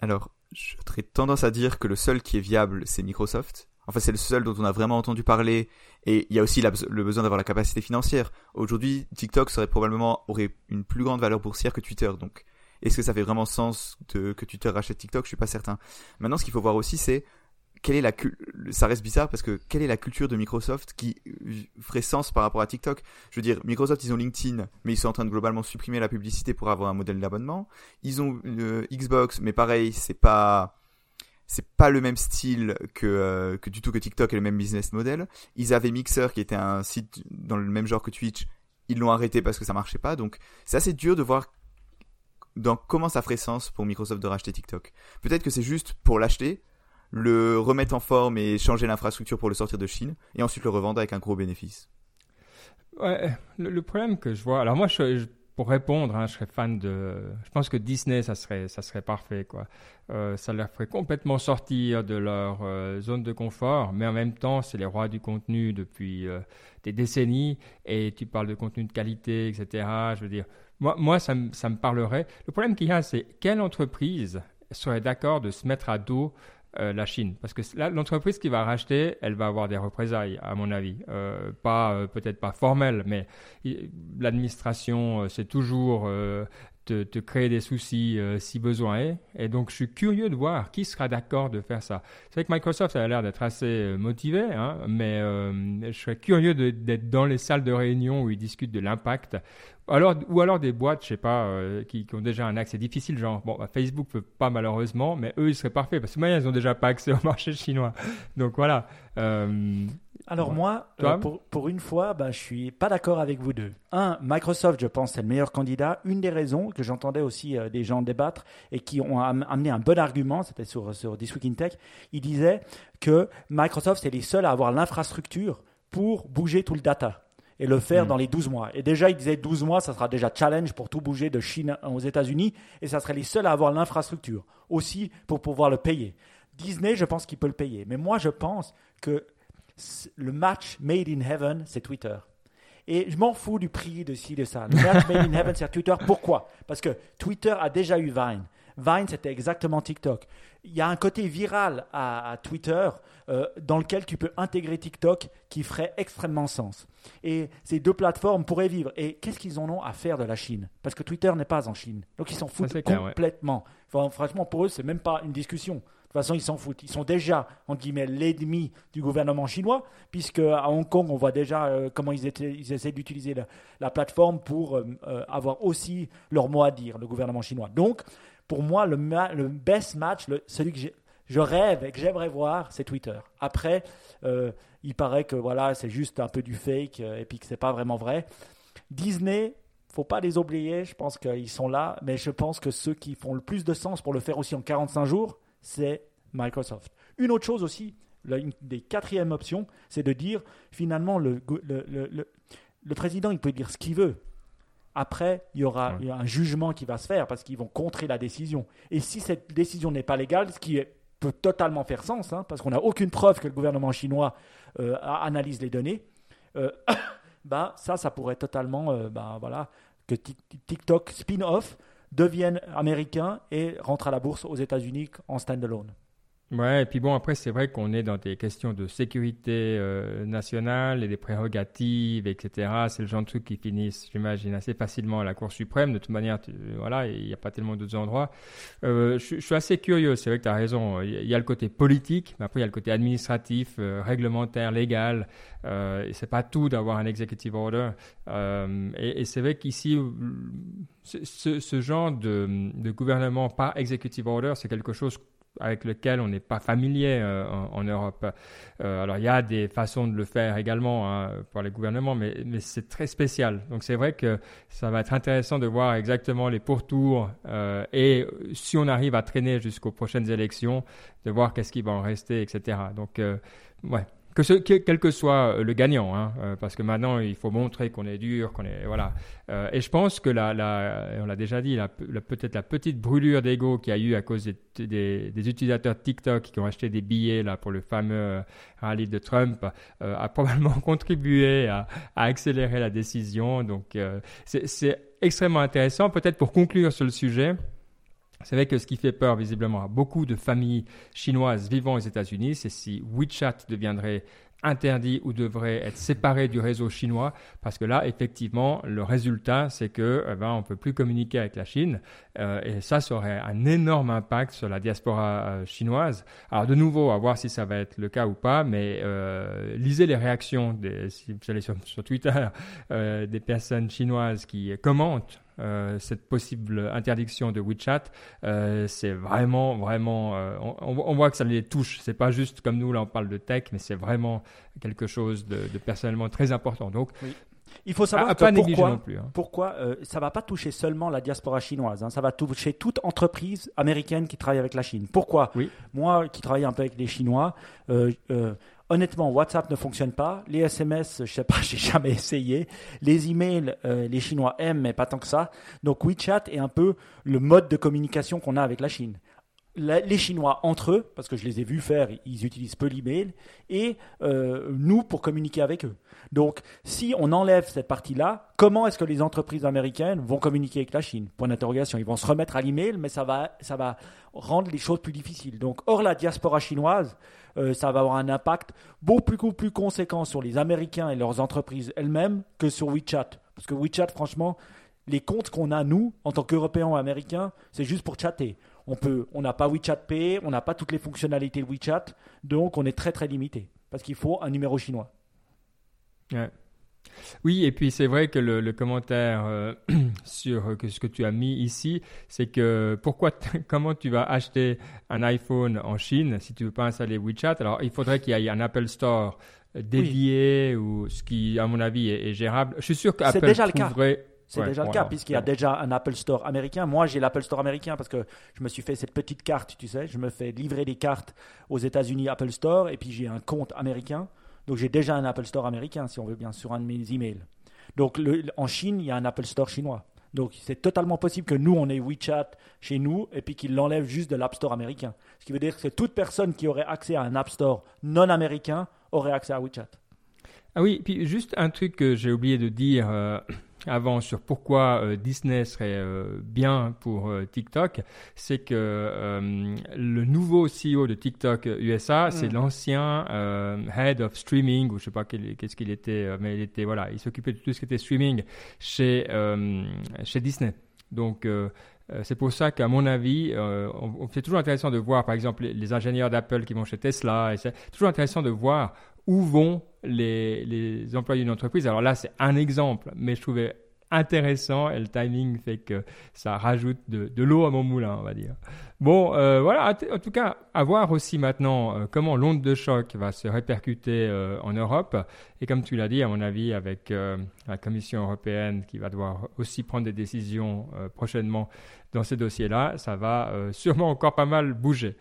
Alors, j'aurais tendance à dire que le seul qui est viable, c'est Microsoft. Enfin, c'est le seul dont on a vraiment entendu parler. Et il y a aussi le besoin d'avoir la capacité financière. Aujourd'hui, TikTok serait probablement aurait une plus grande valeur boursière que Twitter. Donc, est-ce que ça fait vraiment sens que Twitter rachète TikTok? Je suis pas certain. Maintenant, ce qu'il faut voir aussi, c'est quelle est la ça reste bizarre parce que quelle est la culture de Microsoft qui ferait sens par rapport à TikTok? Je veux dire, Microsoft ils ont LinkedIn, mais ils sont en train de globalement supprimer la publicité pour avoir un modèle d'abonnement. Ils ont euh, Xbox, mais pareil, c'est pas c'est pas le même style que, euh, que du tout que TikTok et le même business model. Ils avaient Mixer qui était un site dans le même genre que Twitch. Ils l'ont arrêté parce que ça marchait pas. Donc c'est assez dur de voir dans comment ça ferait sens pour Microsoft de racheter TikTok. Peut-être que c'est juste pour l'acheter, le remettre en forme et changer l'infrastructure pour le sortir de Chine et ensuite le revendre avec un gros bénéfice. Ouais, le, problème que je vois, alors moi je, pour répondre, hein, je serais fan de. Je pense que Disney, ça serait, ça serait parfait, quoi. Euh, ça leur ferait complètement sortir de leur euh, zone de confort, mais en même temps, c'est les rois du contenu depuis euh, des décennies, et tu parles de contenu de qualité, etc. Je veux dire, moi, moi ça, ça me parlerait. Le problème qu'il y a, c'est quelle entreprise serait d'accord de se mettre à dos euh, la Chine. Parce que l'entreprise qui va racheter, elle va avoir des représailles, à mon avis. Euh, pas euh, peut-être pas formelles, mais l'administration, c'est toujours te, créer des soucis si besoin est. Et donc, je suis curieux de voir qui sera d'accord de faire ça. C'est vrai que Microsoft a l'air d'être assez motivé, hein, mais je serais curieux d'être dans les salles de réunion où ils discutent de l'impact alors, ou alors des boîtes, je sais pas, euh, qui, ont déjà un accès difficile, genre, bon, bah, Facebook peut pas malheureusement, mais eux, ils seraient parfaits parce que maintenant, ils ont déjà pas accès au marché chinois. Donc voilà. Euh, alors moi, euh, pour, pour, une fois, bah, je suis pas d'accord avec vous deux. Un, Microsoft, je pense, c'est le meilleur candidat. Une des raisons que j'entendais aussi des gens débattre et qui ont amené un bon argument, c'était sur, sur This Week in Tech, ils disaient que Microsoft, c'est les seuls à avoir l'infrastructure pour bouger tout le data et le faire hmm. dans les 12 mois. Et déjà, il disait 12 mois, ça sera déjà challenge pour tout bouger de Chine aux États-Unis et ça serait les seuls à avoir l'infrastructure aussi pour pouvoir le payer. Disney, je pense qu'il peut le payer. Mais moi, je pense que le match made in heaven, c'est Twitter. Et je m'en fous du prix de ci, de ça. Le match made in heaven, c'est Twitter. Pourquoi? Parce que Twitter a déjà eu Vine. Vine, c'était exactement TikTok. Il y a un côté viral à, Twitter euh, dans lequel tu peux intégrer TikTok qui ferait extrêmement sens. Et ces deux plateformes pourraient vivre. Et qu'est-ce qu'ils en ont à faire de la Chine? Parce que Twitter n'est pas en Chine. Donc ils s'en foutent complètement. franchement, pour eux, c'est même pas une discussion. De toute façon, ils s'en foutent. Ils sont déjà, entre guillemets, l'ennemi du gouvernement chinois, puisque à Hong Kong, on voit déjà euh, comment ils, essaient d'utiliser la, plateforme pour euh, avoir aussi leur mot à dire, le gouvernement chinois. Donc, pour moi, le, le best match, celui que je rêve et que j'aimerais voir, c'est Twitter. Après, euh, il paraît que voilà, c'est juste un peu du fake euh, et puis que c'est pas vraiment vrai. Disney, faut pas les oublier, je pense qu'ils sont là, mais je pense que ceux qui font le plus de sens pour le faire aussi en 45 jours, c'est Microsoft. Une autre chose aussi, une des quatrièmes options, c'est de dire finalement le, le, le, le président, il peut dire ce qu'il veut. Après, il y aura un jugement qui va se faire parce qu'ils vont contrer la décision. Et si cette décision n'est pas légale, ce qui peut totalement faire sens, hein, parce qu'on n'a aucune preuve que le gouvernement chinois euh, analyse les données, euh, bah, ça, ça pourrait totalement, euh, bah, voilà, que TikTok spin-off devienne américain et rentre à la bourse aux États-Unis en standalone. Ouais, et puis bon, après, c'est vrai qu'on est dans des questions de sécurité euh, nationale et des prérogatives, etc. C'est le genre de trucs qui finissent, j'imagine, assez facilement à la Cour suprême. De toute manière, voilà, il n'y a pas tellement d'autres endroits. Euh, je, suis assez curieux, c'est vrai que tu as raison. Il y a le côté politique, mais après, il y a le côté administratif, euh, réglementaire, légal. Euh, c'est pas tout d'avoir un executive order. Et, c'est vrai qu'ici, ce, genre de gouvernement par executive order, c'est quelque chose avec lequel on n'est pas familier euh, en, Europe. Euh, alors il y a des façons de le faire également hein, pour les gouvernements, mais, mais c'est très spécial. Donc c'est vrai que ça va être intéressant de voir exactement les pourtours euh, et si on arrive à traîner jusqu'aux prochaines élections, de voir qu'est-ce qui va en rester, etc. Donc ouais, que quel que soit euh, le gagnant, hein, euh, parce que maintenant il faut montrer qu'on est dur, qu'on est voilà. Euh, et je pense que la, on l'a déjà dit, la, peut-être la petite brûlure d'ego qu'il y a eu à cause des, des, utilisateurs TikTok qui ont acheté des billets là pour le fameux rallye de Trump a probablement contribué à, accélérer la décision. Donc c'est extrêmement intéressant. Peut-être pour conclure sur le sujet. C'est vrai que ce qui fait peur visiblement à beaucoup de familles chinoises vivant aux États-Unis, c'est si WeChat deviendrait interdit ou devrait être séparé du réseau chinois. Parce que là effectivement le résultat c'est que eh ben, on peut plus communiquer avec la Chine. Euh, et ça aurait un énorme impact sur la diaspora euh, chinoise. Alors de nouveau à voir si ça va être le cas ou pas mais euh, lisez les réactions si vous allez sur Twitter des personnes chinoises qui commentent euh, cette possible interdiction de WeChat, euh, c'est vraiment, vraiment, euh, on, on, voit que ça les touche. C'est pas juste comme nous, là, on parle de tech, mais c'est vraiment quelque chose de, de, personnellement très important. Donc, oui. Il faut savoir à que pourquoi, non plus, hein. pourquoi euh, ça va pas toucher seulement la diaspora chinoise, hein, ça va toucher toute entreprise américaine qui travaille avec la Chine. Pourquoi? Oui. Moi, qui travaille un peu avec les Chinois, euh, euh, honnêtement, WhatsApp ne fonctionne pas. Les SMS, je sais pas, j'ai jamais essayé. Les emails, euh, les Chinois aiment, mais pas tant que ça. Donc WeChat est un peu le mode de communication qu'on a avec la Chine. Les Chinois entre eux, parce que je les ai vus faire, ils utilisent peu l'email, et euh, nous pour communiquer avec eux. Donc, si on enlève cette partie-là, comment est-ce que les entreprises américaines vont communiquer avec la Chine? Point d'interrogation. Ils vont se remettre à l'email, mais ça va, ça va rendre les choses plus difficiles. Donc, hors la diaspora chinoise, euh, ça va avoir un impact beaucoup plus conséquent sur les Américains et leurs entreprises elles-mêmes que sur WeChat. Parce que WeChat, franchement, les comptes qu'on a, nous, en tant qu'Européens ou Américains, c'est juste pour chatter. On peut, on n'a pas WeChat Pay, on n'a pas toutes les fonctionnalités de WeChat, donc on est très très limité. Parce qu'il faut un numéro chinois. Ouais. Oui, et puis c'est vrai que le, le commentaire euh, sur que ce que tu as mis ici, c'est que pourquoi, comment tu vas acheter un iPhone en Chine si tu veux pas installer WeChat? Alors il faudrait qu'il y ait un Apple Store dédié oui. ou ce qui, à mon avis, est, est gérable. Je suis sûr qu'Apple déjà le. Cas. C'est ouais, déjà le cas, puisqu'il y a déjà un Apple Store américain. Moi, j'ai l'Apple Store américain parce que je me suis fait cette petite carte, tu sais. Je me fais livrer des cartes aux États-Unis Apple Store et puis j'ai un compte américain. Donc j'ai déjà un Apple Store américain, si on veut bien, sur un de mes emails. Donc en Chine, il y a un Apple Store chinois. Donc c'est totalement possible que nous, on ait WeChat chez nous et puis qu'ils l'enlèvent juste de l'App Store américain. Ce qui veut dire que toute personne qui aurait accès à un App Store non américain aurait accès à WeChat. Ah oui, puis juste un truc que j'ai oublié de dire euh, avant sur pourquoi euh, Disney serait euh, bien pour euh, TikTok, c'est que le nouveau CEO de TikTok USA, mm. c'est l'ancien head of streaming ou je sais pas qu'est-ce qu'il était, mais il était voilà, il s'occupait de tout ce qui était streaming chez chez Disney. Donc c'est pour ça qu'à mon avis, c'est toujours intéressant de voir, par exemple, les, les ingénieurs d'Apple qui vont chez Tesla. C'est toujours intéressant de voir où vont les, les employés d'une entreprise. Alors là, c'est un exemple, mais je trouvais intéressant et le timing fait que ça rajoute de, l'eau à mon moulin, on va dire. Bon, euh, voilà, en tout cas, à voir aussi maintenant euh, comment l'onde de choc va se répercuter euh, en Europe. Et comme tu l'as dit, à mon avis, avec la Commission européenne qui va devoir aussi prendre des décisions prochainement dans ces dossiers-là, ça va sûrement encore pas mal bouger.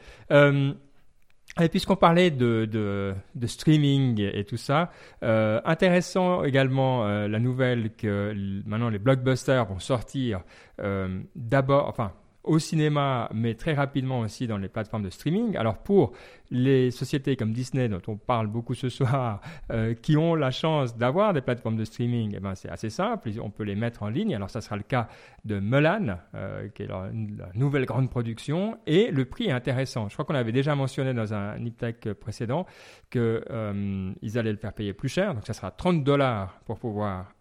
Et puisqu'on parlait de, de, streaming et tout ça, euh, intéressant également euh, la nouvelle que maintenant les blockbusters vont sortir euh, d'abord, enfin au cinéma, mais très rapidement aussi dans les plateformes de streaming. Alors pour les sociétés comme Disney, dont on parle beaucoup ce soir, euh, qui ont la chance d'avoir des plateformes de streaming, eh ben c'est assez simple, on peut les mettre en ligne. Alors ça sera le cas de Mulan, euh, qui est la, nouvelle grande production, et le prix est intéressant. Je crois qu'on avait déjà mentionné dans un Niptech précédent qu'ils euh, allaient le faire payer plus cher, donc ça sera 30 dollars pour pouvoir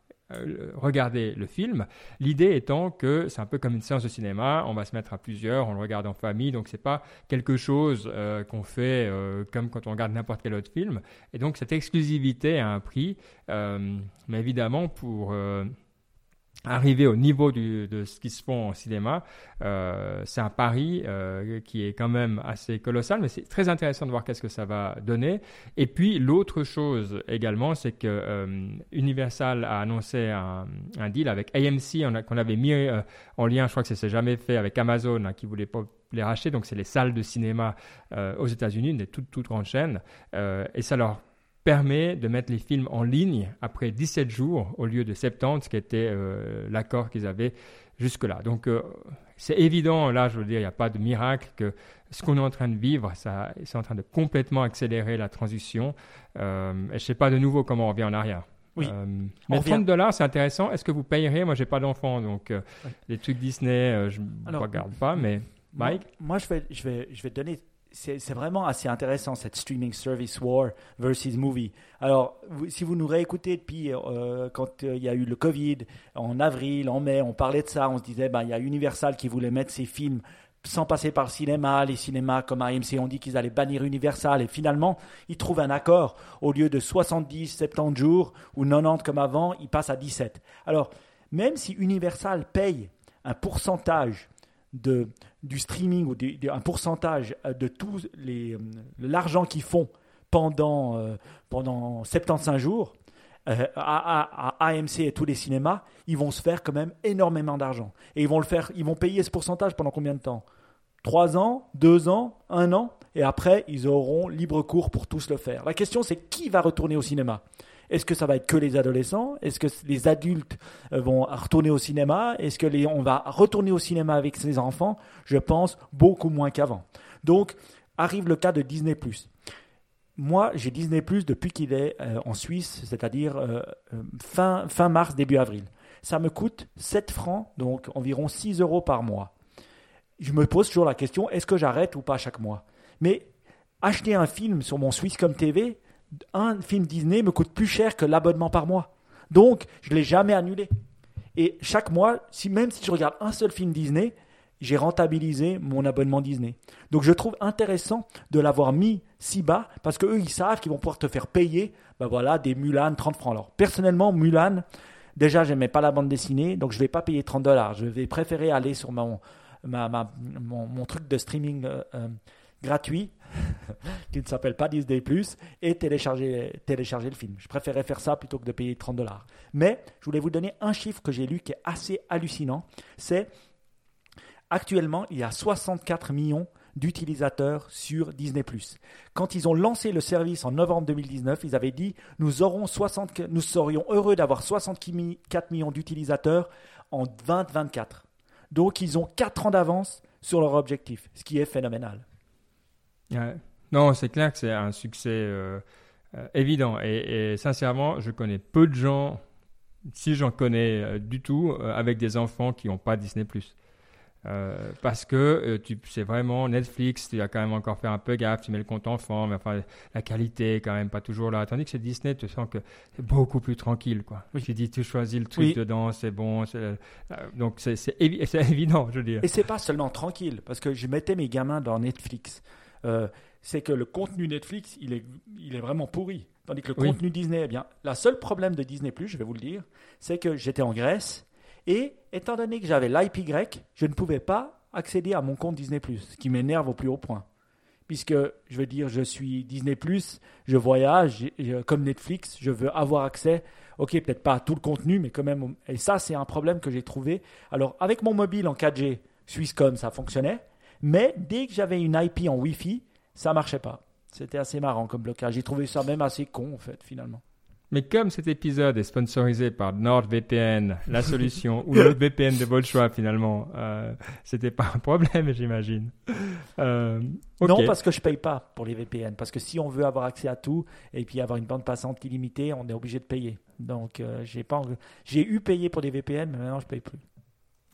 regarder le film. L'idée étant que c'est un peu comme une séance de cinéma, on va se mettre à plusieurs, on le regarde en famille, donc c'est pas quelque chose euh, qu'on fait euh, comme quand on regarde n'importe quel autre film. Et donc cette exclusivité a un prix, euh, mais évidemment pour arriver au niveau de ce qui se font en cinéma, euh, c'est un pari euh, qui est quand même assez colossal, mais c'est très intéressant de voir qu'est-ce que ça va donner. Et puis l'autre chose également, c'est que euh, Universal a annoncé un, deal avec AMC qu'on avait mis en lien, je crois que ça s'est jamais fait avec Amazon hein, qui voulait pas les racheter, donc c'est les salles de cinéma aux États-Unis, des toutes toutes grandes et ça leur permet de mettre les films en ligne après 17 jours au lieu de 70, ce qui était euh, l'accord qu'ils avaient jusque-là. Donc euh, c'est évident, là je veux dire, il n'y a pas de miracle que ce qu'on est en train de vivre, ça, c'est en train de complètement accélérer la transition. Euh, et je ne sais pas de nouveau comment on revient en arrière. Oui. Euh, mais 30 dollars, c'est intéressant. Est-ce que vous payerez? Moi, j'ai pas d'enfant, donc Ouais. les trucs Disney, je ne regarde pas. Mais Mike, Moi, moi, je, vais, je, vais, je vais donner. C'est vraiment assez intéressant cette streaming service war versus movie. Alors, si vous nous réécoutez depuis euh, quand euh, il y a eu le Covid, en avril, en mai, on parlait de ça, on se disait, ben, il y a Universal qui voulait mettre ses films sans passer par le cinéma. Les cinémas comme AMC ont dit qu'ils allaient bannir Universal et finalement, ils trouvent un accord. Au lieu de 70, 70 jours ou 90 comme avant, ils passent à 17. Alors, même si Universal paye un pourcentage de, du streaming ou des- des- un pourcentage euh, de tout euh, l'argent qu'ils font pendant, euh, pendant 75 jours à, AMC et tous les cinémas, ils vont se faire quand même énormément d'argent. Et ils vont le faire, ils vont payer ce pourcentage pendant combien de temps? Trois ans, deux ans, un an, et après ils auront libre cours pour tous le faire. La question c'est qui va retourner au cinéma? Est-ce que ça va être que les adolescents? Est-ce que les adultes euh, vont retourner au cinéma? Est-ce que on va retourner au cinéma avec ses enfants? Je pense beaucoup moins qu'avant. Donc arrive le cas de Disney+. Moi, j'ai Disney depuis qu'il est euh, en Suisse, c'est-à-dire euh, fin, fin mars, début avril. Ça me coûte 7 francs, donc environ 6 euros par mois. Je me pose toujours la question, est-ce que j'arrête ou pas chaque mois? Mais acheter un film sur mon Swisscom TV, un film Disney me coûte plus cher que l'abonnement par mois. Donc, je ne l'ai jamais annulé. Et chaque mois, si, même si je regarde un seul film Disney, j'ai rentabilisé mon abonnement Disney. Donc je trouve intéressant de l'avoir mis si bas parce qu'eux, ils savent qu'ils vont pouvoir te faire payer ben voilà, des Mulan 30 francs. Alors personnellement, Mulan, déjà, j'aimais pas la bande dessinée, donc je vais pas payer 30 dollars. Je vais préférer aller sur mon, ma, ma- mon truc de streaming euh, euh, gratuit qui ne s'appelle pas Disney Plus et télécharger, télécharger le film. Je préférais faire ça plutôt que de payer 30 dollars. Mais je voulais vous donner un chiffre que j'ai lu qui est assez hallucinant. C'est Actuellement, il y a 64 millions d'utilisateurs sur Disney+. Quand ils ont lancé le service en novembre 2019, ils avaient dit nous aurons 60, nous serions heureux d'avoir 64 millions d'utilisateurs en 2024. Donc ils ont 4 ans d'avance sur leur objectif, ce qui est phénoménal. Ouais. Non, c'est clair que c'est un succès euh, euh, évident. Et, et sincèrement, je connais peu de gens, si j'en connais euh, du tout, avec des enfants qui n'ont pas Disney+. Euh, parce que euh, tu, c'est vraiment Netflix, tu vas quand même encore faire un peu gaffe, tu mets le compte enfant, mais enfin la qualité est quand même pas toujours là. Tandis que chez Disney, tu sens que c'est beaucoup plus tranquille, quoi. Oui. Tu dis, tu choisis le truc Oui. dedans, c'est bon. c'est- euh, donc c'est, c'est, évi- c'est évident, je veux dire. Et c'est pas seulement tranquille, parce que je mettais mes gamins dans Netflix. Euh, c'est que le contenu Netflix, il est, il est vraiment pourri. Tandis que le Oui. contenu Disney, eh bien, la seule problème de Disney+, je vais vous le dire, c'est que j'étais en Grèce et étant donné que j'avais l'IP grec, je ne pouvais pas accéder à mon compte Disney+, ce qui m'énerve au plus haut point. Puisque, je veux dire, je suis Disney+, je voyage, comme Netflix, je veux avoir accès, ok, peut-être pas à tout le contenu, mais quand même, et ça, c'est un problème que j'ai trouvé. Alors, avec mon mobile en 4G, Swisscom, ça fonctionnait, mais dès que j'avais une IP en Wi-Fi, ça marchait pas. C'était assez marrant comme blocage. J'ai trouvé ça même assez con, en fait, finalement. Mais comme cet épisode est sponsorisé par NordVPN, la solution, ou le VPN de votre choix finalement, euh, c'était pas un problème, j'imagine. Euh. Non, parce que je paye pas pour les VPN. Parce que si on veut avoir accès à tout et puis avoir une bande passante illimitée, on est obligé de payer. Donc, euh, j'ai pas, j'ai eu payé pour des VPN, mais maintenant je paye plus.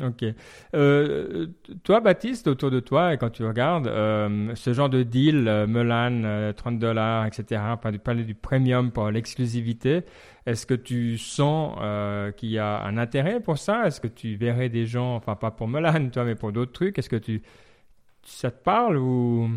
Ok. Euh, toi, Baptiste, autour de toi, et quand tu regardes euh, ce genre de deal, euh, Melan, euh, 30 dollars, etc., parlais du premium pour l'exclusivité, est-ce que tu sens euh, qu'il y a un intérêt pour ça? Est-ce que tu verrais des gens, enfin pas pour Melan, toi, mais pour d'autres trucs? Est-ce que tu ça te parle ou?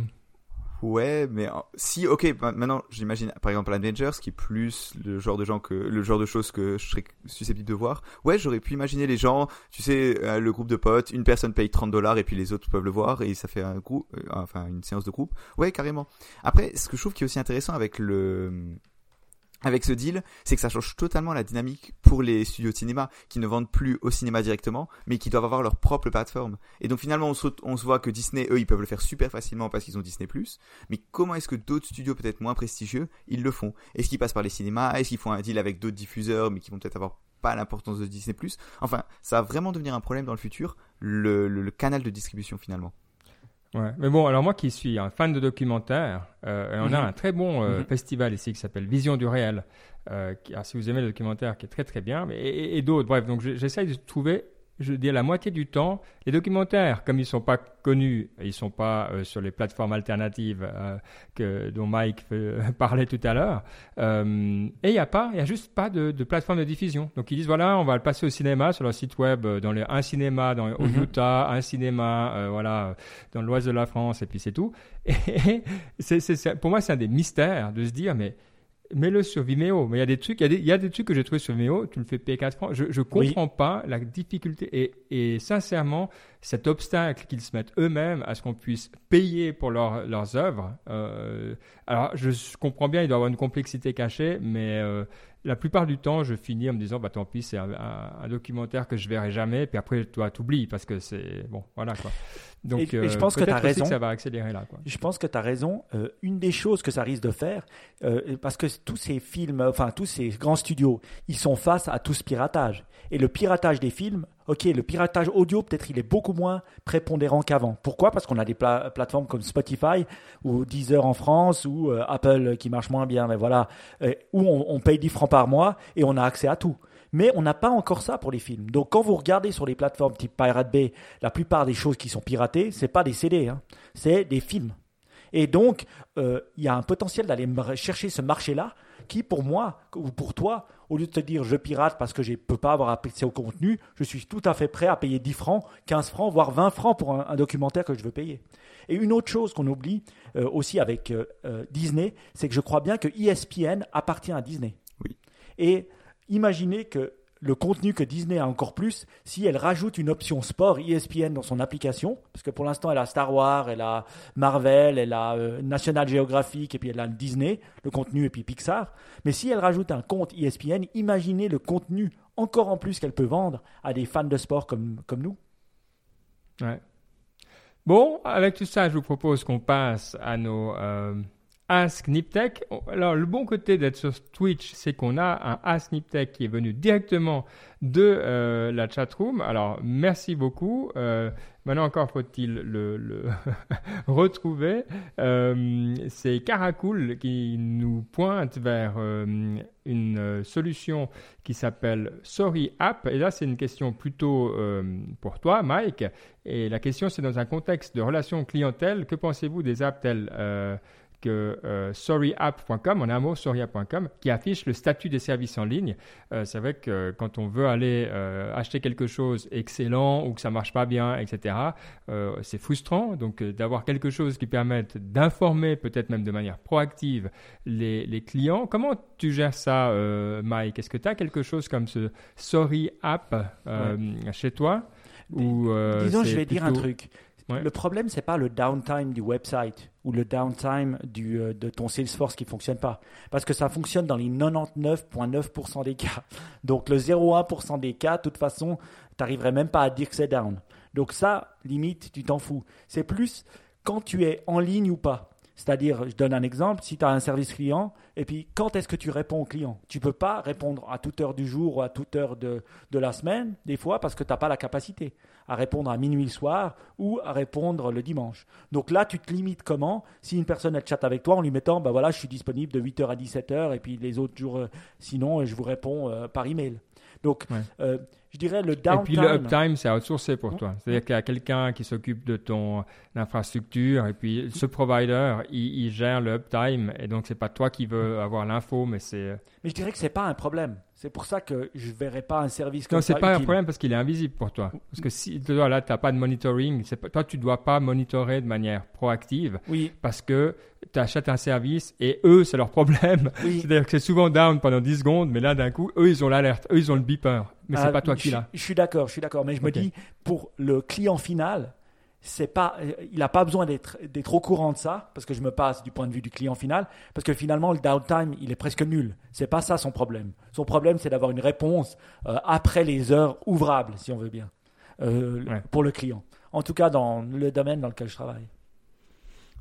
Ouais, mais si, ok, ma- maintenant j'imagine par exemple Avengers qui est plus le genre de gens que le genre de choses que je serais susceptible de voir. Ouais, j'aurais pu imaginer les gens, tu sais, euh, le groupe de potes, une personne paye 30 dollars et puis les autres peuvent le voir et ça fait un groupe, euh, enfin une séance de groupe. Ouais, carrément. Après, ce que je trouve qui est aussi intéressant avec le avec ce deal, c'est que ça change totalement la dynamique pour les studios de cinéma qui ne vendent plus au cinéma directement, mais qui doivent avoir leur propre plateforme. Et donc finalement, on se, on se voit que Disney, eux, ils peuvent le faire super facilement parce qu'ils ont Disney+. Mais comment est-ce que d'autres studios peut-être moins prestigieux, ils le font? Est-ce qu'ils passent par les cinémas? Est-ce qu'ils font un deal avec d'autres diffuseurs, mais qui vont peut-être avoir pas l'importance de Disney+. Enfin, ça va vraiment devenir un problème dans le futur, le, le- le canal de distribution finalement. Ouais. Mais bon, alors moi qui suis un fan de documentaires, euh, et on a Mhm. un très bon euh, Mhm. festival ici qui s'appelle Vision du réel, euh, qui, alors, si vous aimez le documentaire, qui est très très bien, mais, et, et d'autres. Bref, donc je- j'essaye de trouver, je dis la moitié du temps, les documentaires, comme ils sont pas connus, ils sont pas euh, sur les plateformes alternatives euh, que, dont Mike euh, parlait tout à l'heure, euh, et il n'y a pas, il y a juste pas de, de plateforme de diffusion. Donc ils disent voilà, on va le passer au cinéma sur leur site web, dans un cinéma dans, au Mhm. Utah, un cinéma, voilà, dans l'ouest de la France, et puis c'est tout. Et c'est, c'est- c'est- pour moi, c'est un des mystères de se dire, mais mets-le sur Vimeo. Mais il y a des trucs, il y a des, il y a des trucs que j'ai trouvé sur Vimeo, tu le fais payer 4 francs. Je, je comprends pas la difficulté et, et sincèrement, cet obstacle qu'ils se mettent eux-mêmes à ce qu'on puisse payer pour leur- leurs œuvres. euh, alors, je comprends bien, il doit y avoir une complexité cachée, mais euh, la plupart du temps, je finis en me disant, bah tant pis, c'est un, un- un documentaire que je verrai jamais, puis après, toi, t'oublies parce que c'est bon, voilà quoi. Donc, Et- et je pense que t'as aussi raison. ça va accélérer là, quoi. Je pense que tu as raison. Euh, une des choses que ça risque de faire, euh, parce que tous ces films, enfin tous ces grands studios, ils sont face à tout ce piratage. Et le piratage des films, ok, le piratage audio, peut-être il est beaucoup moins prépondérant qu'avant. Pourquoi? Parce qu'on a des pla- plateformes comme Spotify ou Deezer en France ou euh, Apple qui marche moins bien, mais voilà, euh, où on, paye 10 francs par mois et on a accès à tout. Mais on n'a pas encore ça pour les films. Donc quand vous regardez sur les plateformes type Pirate Bay, la plupart des choses qui sont piratées, c'est pas des CD, hein, c'est des films. Et donc, euh, il y a un potentiel d'aller chercher ce marché-là qui, pour moi, ou pour toi, au lieu de te dire je pirate parce que je ne peux pas avoir accès au contenu, je suis tout à fait prêt à payer 10 francs, 15 francs, voire 20 francs pour un, un documentaire que je veux payer. Et une autre chose qu'on oublie euh, aussi avec euh, euh, Disney, c'est que je crois bien que ESPN appartient à Disney. Oui. Et imaginez que le contenu que Disney a encore plus, si elle rajoute une option sport ESPN dans son application, parce que pour l'instant elle a Star Wars, elle a Marvel, elle a euh, National Geographic et puis elle a Disney, le contenu et puis Pixar. Mais si elle rajoute un compte ESPN, imaginez le contenu encore en plus qu'elle peut vendre à des fans de sport comme, comme nous. Ouais. Bon, avec tout ça, je vous propose qu'on passe à nos euh, Ask Niptech. Alors, le bon côté d'être sur Twitch, c'est qu'on a un Ask Niptech qui est venu directement de euh, la chatroom. Alors, merci beaucoup. Euh, maintenant encore faut-il le, retrouver. Euh, c'est Caracool qui nous pointe vers euh, une solution qui s'appelle Sorry App. Et là, c'est une question plutôt pour toi, Mike. Et la question, c'est dans un contexte de relation clientèle. Que pensez-vous des apps telles que euh, sorryapp.com, en un mot, sorryapp.com, qui affiche le statut des services en ligne. Euh, c'est vrai que quand on veut aller euh, acheter quelque chose excellent ou que ça marche pas bien, etc., euh, c'est frustrant. Donc d'avoir quelque chose qui permette d'informer, peut-être même de manière proactive, les, les clients. Comment tu gères ça, Mike? Est-ce que tu as quelque chose comme ce Sorry App euh, chez toi? Ou, Disons, je vais dire un truc. Le problème, c'est pas le downtime du website ou le downtime du, euh, de ton Salesforce qui fonctionne pas. Parce que ça fonctionne dans les 99,9% des cas. Donc le 0,1% des cas, de toute façon, tu n'arriverais même pas à dire que c'est down. Donc ça, limite, tu t'en fous. C'est plus quand tu es en ligne ou pas. C'est-à-dire, je donne un exemple, si tu as un service client, et puis quand est-ce que tu réponds au client? Tu peux pas répondre à toute heure du jour ou à toute heure de, de la semaine, des fois, parce que tu n'as pas la capacité à répondre à minuit le soir ou à répondre le dimanche. Donc là, tu te limites comment? Si une personne elle chatte avec toi en lui mettant, bah voilà, je suis disponible de 8h à 17h, et puis les autres jours, euh, sinon, je vous réponds euh, par email. Donc, Ouais. euh, je dirais le Et downtime. puis le uptime, c'est outsourcé pour toi. C'est-à-dire qu'il y a quelqu'un qui s'occupe de ton infrastructure et puis ce provider, il, il gère le uptime et donc c'est pas toi qui veux avoir l'info, mais c'est Mais je dirais que c'est pas un problème. C'est pour ça que je verrais pas un service comme non, c'est ça pas un problème parce qu'il est invisible pour toi. Parce que si toi là, t'as pas de monitoring, c'est pas, toi tu dois pas monitorer de manière proactive Oui, parce que tu achètes un service et eux c'est leur problème. oui. C'est-à-dire que c'est souvent down pendant 10 secondes, mais là d'un coup, eux ils ont l'alerte, eux ils ont le beeper, mais c'est Ah, pas toi qui l'as. Je suis d'accord, je suis d'accord. Mais je me dis, pour le client final, c'est pas, euh, il n'a pas besoin d'être d'être au courant de ça, parce que je me passe du point de vue du client final, parce que finalement, le downtime, il est presque nul. C'est pas ça son problème. Son problème, c'est d'avoir une réponse euh, après les heures ouvrables, si on veut bien, euh, Ouais. pour le client. En tout cas, dans le domaine dans lequel je travaille.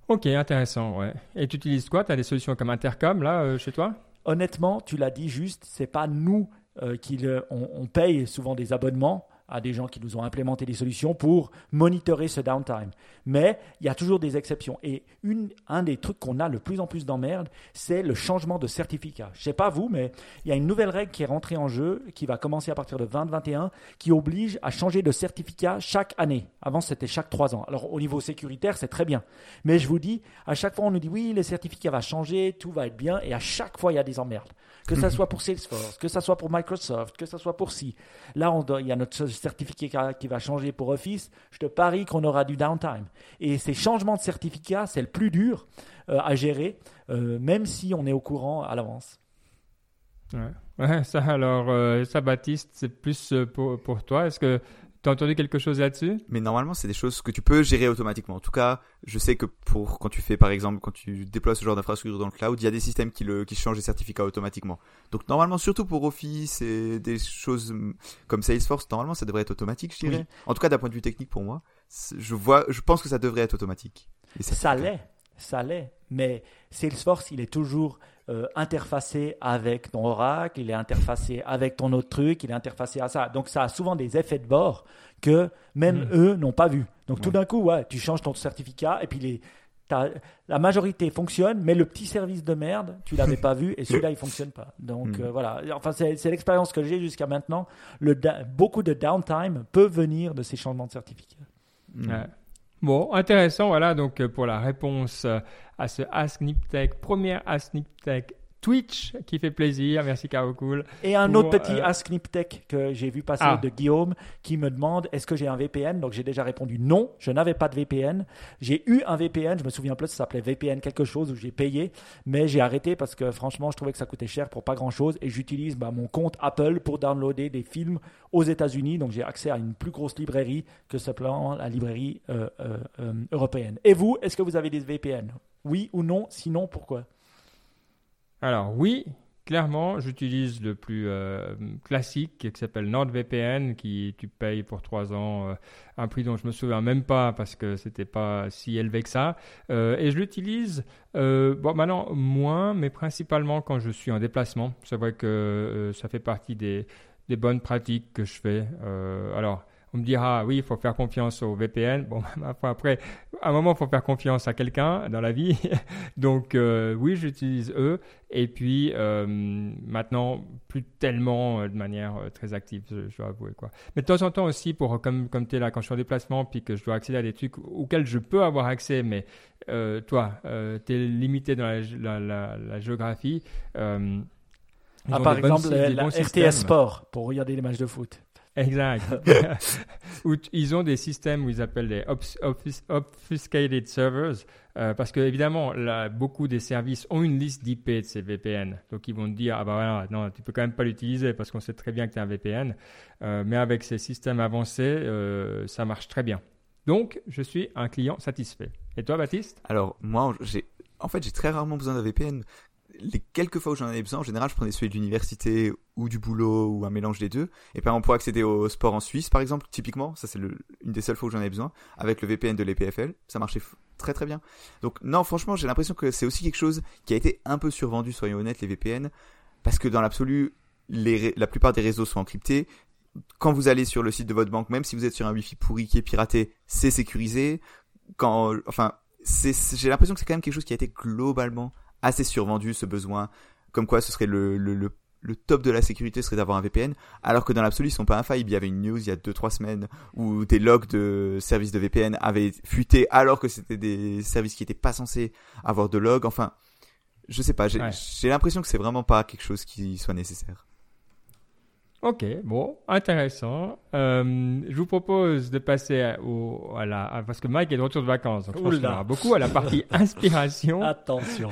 Ok, intéressant, ouais. Et tu utilises quoi? Tu as des solutions comme Intercom là euh, chez toi? Honnêtement, tu l'as dit juste, c'est pas nous euh, qui le- on, paye souvent des abonnements à des gens qui nous ont implémenté des solutions pour monitorer ce downtime. Mais il y a toujours des exceptions. Et une, un des trucs qu'on a le plus en plus d'emmerde, c'est le changement de certificat. Je sais pas vous, mais il y a une nouvelle règle qui est rentrée en jeu, qui va commencer à partir de 2021, qui oblige à changer de certificat chaque année. Avant, c'était chaque trois ans. Alors, au niveau sécuritaire, c'est très bien. Mais je vous dis, à chaque fois, on nous dit oui, le certificat va changer, tout va être bien, et à chaque fois, il y a des emmerdes. Que ça soit pour Salesforce, que ça soit pour Microsoft, que ça soit pour si. Là, on doit- il y a notre certificat qui va changer pour Office, je te parie qu'on aura du downtime. Et ces changements de certificat, c'est le plus dur euh, à gérer, euh, même si on est au courant à l'avance. Ouais. ouais. ça alors, euh, ça Baptiste, c'est plus euh, pour, pour toi. Est-ce que tu as entendu quelque chose là-dessus? Mais normalement, c'est des choses que tu peux gérer automatiquement. En tout cas, je sais que pour quand tu fais, par exemple, quand tu déploies ce genre d'infrastructure dans le cloud, il y a des systèmes qui, le, qui changent les certificats automatiquement. Donc normalement, surtout pour Office et des choses comme Salesforce, normalement, ça devrait être automatique, je dirais. En tout cas, d'un point de vue technique, pour moi, je vois, je pense que ça devrait être automatique. Et ça l'est, ça l'est. Mais Salesforce, il est toujours euh, interfacé avec ton Oracle, il est interfacé avec ton autre truc, il est interfacé à ça. Donc ça a souvent des effets de bord que même Mm. eux n'ont pas vu. Donc tout d'un coup, ouais, tu changes ton certificat et puis les, la majorité fonctionne, mais le petit service de merde, tu l'avais pas vu et celui-là il fonctionne pas. Donc Mm. euh, voilà. Enfin c'est l'expérience que j'ai jusqu'à maintenant. Le beaucoup de downtime peut venir de ces changements de certificat. Ouais. Bon, intéressant, voilà, donc euh, pour la réponse euh, à ce Ask Niptech, première Ask Niptech Twitch qui fait plaisir, merci Caro Cool. Et un Pour, autre petit euh, Ask Niptech que j'ai vu passer Ah. de Guillaume qui me demande est-ce que j'ai un VPN Donc j'ai déjà répondu non, je n'avais pas de VPN. J'ai eu un VPN, je me souviens plus, ça s'appelait VPN quelque chose où j'ai payé, mais j'ai arrêté parce que franchement je trouvais que ça coûtait cher pour pas grand chose et j'utilise bah, mon compte Apple pour downloader des films aux États-Unis. Donc j'ai accès à une plus grosse librairie que simplement la librairie euh, euh, euh, européenne. Et vous, est-ce que vous avez des VPN Oui ou non? Sinon, pourquoi? Alors oui, clairement, j'utilise le plus euh, classique qui s'appelle NordVPN, qui tu payes pour trois ans euh, un prix dont je me souviens même pas parce que c'était pas si élevé que ça. Euh, et je l'utilise bon maintenant moins, mais principalement quand je suis en déplacement. C'est vrai que ça fait partie des, des bonnes pratiques que je fais. Alors. On me dira, oui, il faut faire confiance au VPN. Bon, ma foi, après, à un moment, il faut faire confiance à quelqu'un dans la vie. Donc, euh, oui, j'utilise eux. Et puis, euh, maintenant, plus tellement euh, de manière très active, je, je dois avouer. Quoi. Mais de temps en temps aussi, pour, comme, comme tu es là, quand je suis en déplacement, puis que je dois accéder à des trucs auxquels je peux avoir accès, mais toi, tu es limité dans la, la, la, la géographie. Ah, Par exemple, la RTS. Sport pour regarder les matchs de foot. Exact. Ils ont des systèmes où ils appellent obfus- obfuscated servers, euh, parce que évidemment, beaucoup des services ont une liste d'IP de ces VPN. Donc ils vont te dire, ah bah voilà, non, tu peux quand même pas l'utiliser parce qu'on sait très bien que tu es un VPN. Euh, mais avec ces systèmes avancés, euh, ça marche très bien. Donc, je suis un client satisfait. Et toi, Baptiste? Alors, moi, j'ai, en fait, j'ai très rarement besoin d'un VPN. Les quelques fois où j'en avais besoin, en général, je prenais celui de l'université ou du boulot ou un mélange des deux. Et par exemple, pour accéder au sport en Suisse, par exemple, typiquement, ça c'est une des seules fois où j'en avais besoin, avec le VPN de l'EPFL, ça marchait très très bien. Donc, non, franchement, j'ai l'impression que c'est aussi quelque chose qui a été un peu survendu, soyons honnêtes, les VPN, parce que dans l'absolu, la plupart des réseaux sont encryptés. Quand vous allez sur le site de votre banque, même si vous êtes sur un Wi-Fi pourri qui est piraté, c'est sécurisé. Quand, enfin, j'ai l'impression que c'est quand même quelque chose qui a été globalement assez survendu, ce besoin. Comme quoi, ce serait le, le, le, le top de la sécurité serait d'avoir un VPN, alors que dans l'absolu, ils sont pas infaillibles. Il y avait une news il y a 2-3 semaines où des logs de services de VPN avaient fuité alors que c'était des services qui étaient pas censés avoir de logs. Enfin, je sais pas, j'ai, Ouais. j'ai l'impression que c'est vraiment pas quelque chose qui soit nécessaire. Ok, bon, intéressant. Euh, je vous propose de passer à- au, à la, à- parce que Mike est de retour de vacances, donc je pense y aura beaucoup à la partie inspiration. Attention.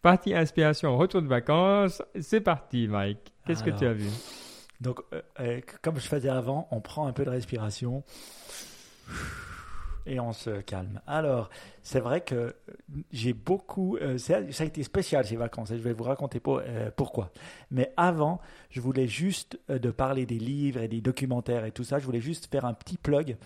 Partie inspiration, retour de vacances. C'est parti, Mike. Qu'est-ce que tu as vu? Donc, euh, euh, comme je faisais avant, on prend un peu de respiration et on se calme. Alors, c'est vrai que j'ai beaucoup. euh, ça, a été spécial ces vacances je vais vous raconter euh, pourquoi. Mais avant, je voulais juste euh, de parler des livres et des documentaires et tout ça. Je voulais juste faire un petit plug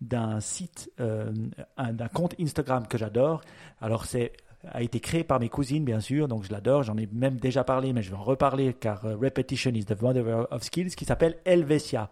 d'un site, un- d'un compte Instagram que j'adore. Alors, c'est a été créé par mes cousines, bien sûr, donc je l'adore. J'en ai même déjà parlé, mais je vais en reparler car Repetition is the mother of skills, qui s'appelle Helvetia.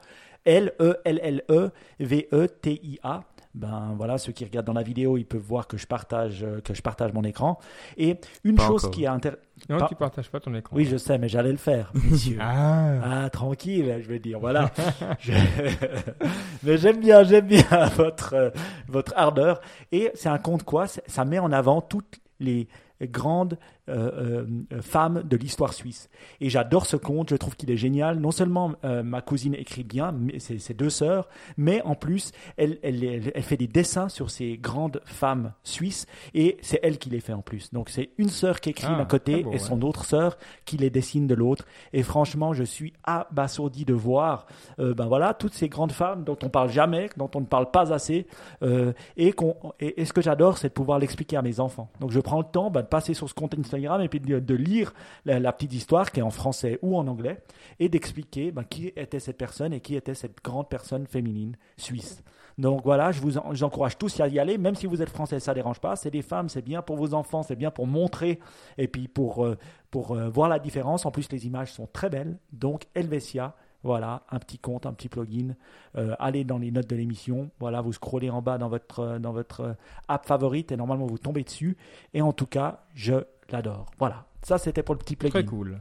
L-E-L-L-E-V-E-T-I-A. Ben voilà, ceux qui regardent dans la vidéo, ils peuvent voir que je partage, euh, que je partage mon écran. Et une Pas chose encore. qui est intéressante. Non, Pas- tu partages pas ton écran. Oui, je sais, mais j'allais le faire, messieurs. Ah, Ah, tranquille, je veux dire, voilà. Je- Mais j'aime bien, j'aime bien votre, euh, votre ardeur. Et c'est un compte quoi? Ça met en avant toutes les grandes euh, euh, femmes de l'histoire suisse. Et j'adore ce conte, je trouve qu'il est génial. Non seulement euh, ma cousine écrit bien, c'est ses deux sœurs, mais en plus, elle, elle, elle, fait des dessins sur ces grandes femmes suisses et c'est elle qui les fait en plus. Donc c'est une sœur qui écrit Ah, d'un côté très beau, et ouais. son autre sœur qui les dessine de l'autre. Et franchement, je suis abasourdi de voir, euh, ben voilà, toutes ces grandes femmes dont on parle jamais, dont on ne parle pas assez, euh, et, qu'on, et, et ce que j'adore, c'est de pouvoir l'expliquer à mes enfants. Donc je prends le temps ben, de passer sur ce compte Instagram et puis de, lire la, petite histoire qui est en français ou en anglais, et d'expliquer ben, qui était cette personne et qui était cette grande personne féminine suisse. Donc voilà, je vous en- j'encourage tous à y aller, même si vous êtes français, ça ne dérange pas. C'est des femmes, c'est bien pour vos enfants, c'est bien pour montrer et puis pour, euh, pour euh, voir la différence. En plus, les images sont très belles. Donc Helvetia, voilà, un petit compte, un petit plugin. Euh, allez dans les notes de l'émission. Voilà, vous scrollez en bas dans votre, dans votre app favorite et normalement vous tombez dessus. Et en tout cas, je l'adore. Voilà, ça c'était pour le petit plugin. Très cool.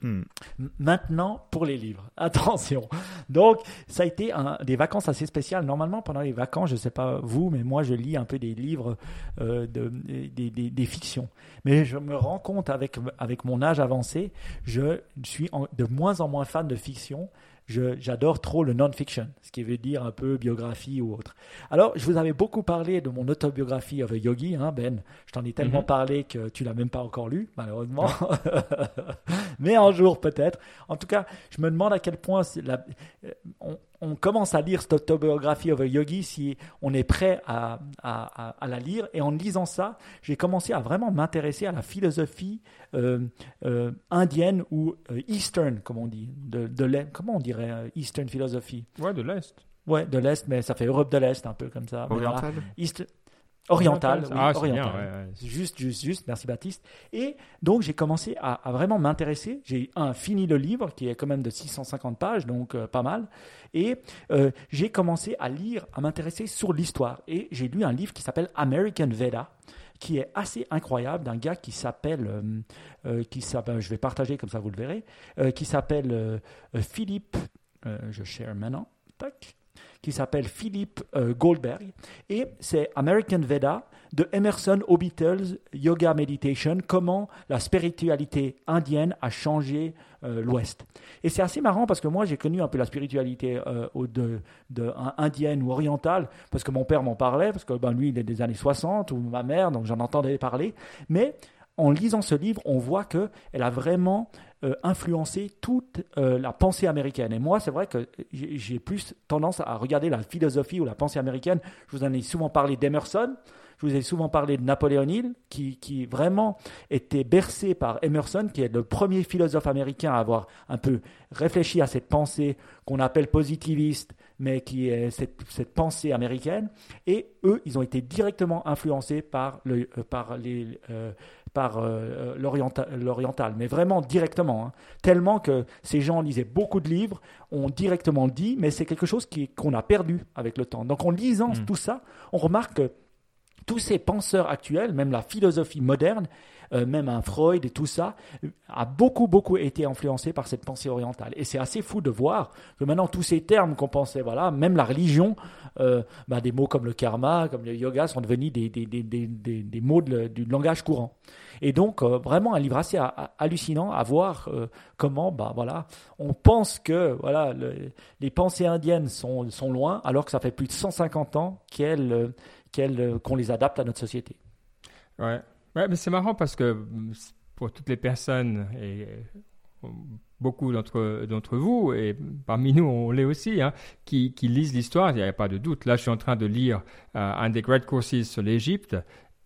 Hmm. Maintenant, pour les livres. Attention. Donc, ça a été un, des vacances assez spéciales. Normalement, pendant les vacances, je ne sais pas vous, mais moi, je lis un peu des livres, euh, de, des, des- des fictions. Mais je me rends compte avec, avec mon âge avancé, je suis en- de moins en moins fan de fiction. Je- J'adore trop le non-fiction, ce qui veut dire un peu biographie ou autre. Alors, je vous avais beaucoup parlé de mon autobiographie of a Yogi, hein, Ben. Je t'en ai tellement Mhm. parlé que tu l'as même pas encore lu, malheureusement. Mais un jour peut-être. En tout cas, je me demande à quel point la- euh, on, on commence à lire cette autobiographie of a Yogi si on est prêt à, à- à- à la lire. Et en lisant ça, j'ai commencé à vraiment m'intéresser à la philosophie euh, euh, indienne ou euh, Eastern, comme on dit. De, de l'Est- comment on dirait euh, Eastern philosophy Ouais, de l'Est. Ouais, de l'Est, mais ça fait Europe de l'Est, un peu comme ça. Oriental East- Oriental, oui, Ah, c'est bien, oriental. ouais, ouais. Juste, juste, juste, merci Baptiste. Et donc j'ai commencé à, à vraiment m'intéresser. J'ai un fini le livre qui est quand même de 650 pages, donc euh, pas mal. Et euh, j'ai commencé à lire, à m'intéresser sur l'histoire. Et j'ai lu un livre qui s'appelle American Veda qui est assez incroyable d'un gars qui s'appelle, euh, qui s'appelle, je vais partager comme ça vous le verrez, qui s'appelle Philippe, je share maintenant, tac, qui s'appelle Philippe euh, Goldberg et c'est American Veda de Emerson aux Beatles, Yoga Meditation, comment la spiritualité indienne a changé euh, l'Ouest. Et c'est assez marrant parce que moi j'ai connu un peu la spiritualité euh, de, indienne ou orientale parce que mon père m'en parlait, parce que ben, lui il est des années 60 ou ma mère, donc j'en entendais parler. Mais en lisant ce livre, on voit que elle a vraiment euh, influencé toute euh, la pensée américaine. Et moi, c'est vrai que j'ai plus tendance à regarder la philosophie ou la pensée américaine. Je vous en ai souvent parlé d'Emerson. Je vous ai souvent parlé de Napoléon Hill, qui, qui vraiment était bercé par Emerson, qui est le premier philosophe américain à avoir un peu réfléchi à cette pensée qu'on appelle positiviste, mais qui est cette, pensée américaine. Et eux, ils ont été directement influencés par, le, euh, par les, par euh, l'orienta- l'oriental, mais vraiment directement. hein. Tellement que ces gens lisaient beaucoup de livres, ont directement dit, mais c'est quelque chose qui- qu'on a perdu avec le temps. Donc en lisant Mm. tout ça, on remarque que tous ces penseurs actuels, même la philosophie moderne, euh, même un Freud et tout ça, a beaucoup, beaucoup été influencé par cette pensée orientale. Et c'est assez fou de voir que maintenant, tous ces termes qu'on pensait, voilà, même la religion, euh, bah, des mots comme le karma, comme le yoga, sont devenus des, des, des, des, des- mots du langage courant. Et donc, euh, vraiment un livre assez ha- ha- hallucinant à voir comment, bah, voilà, on pense que voilà, le- les pensées indiennes sont, sont loin, alors que ça fait plus de 150 ans qu'elles, qu'on les adapte à notre société. Ouais. Ouais, mais c'est marrant parce que mm, pour toutes les personnes et euh, beaucoup d'entre vous et parmi nous on l'est aussi hein, qui, qui lisent l'histoire, il n'y a pas de doute. Là, je suis en train de lire euh, un des great courses sur l'Égypte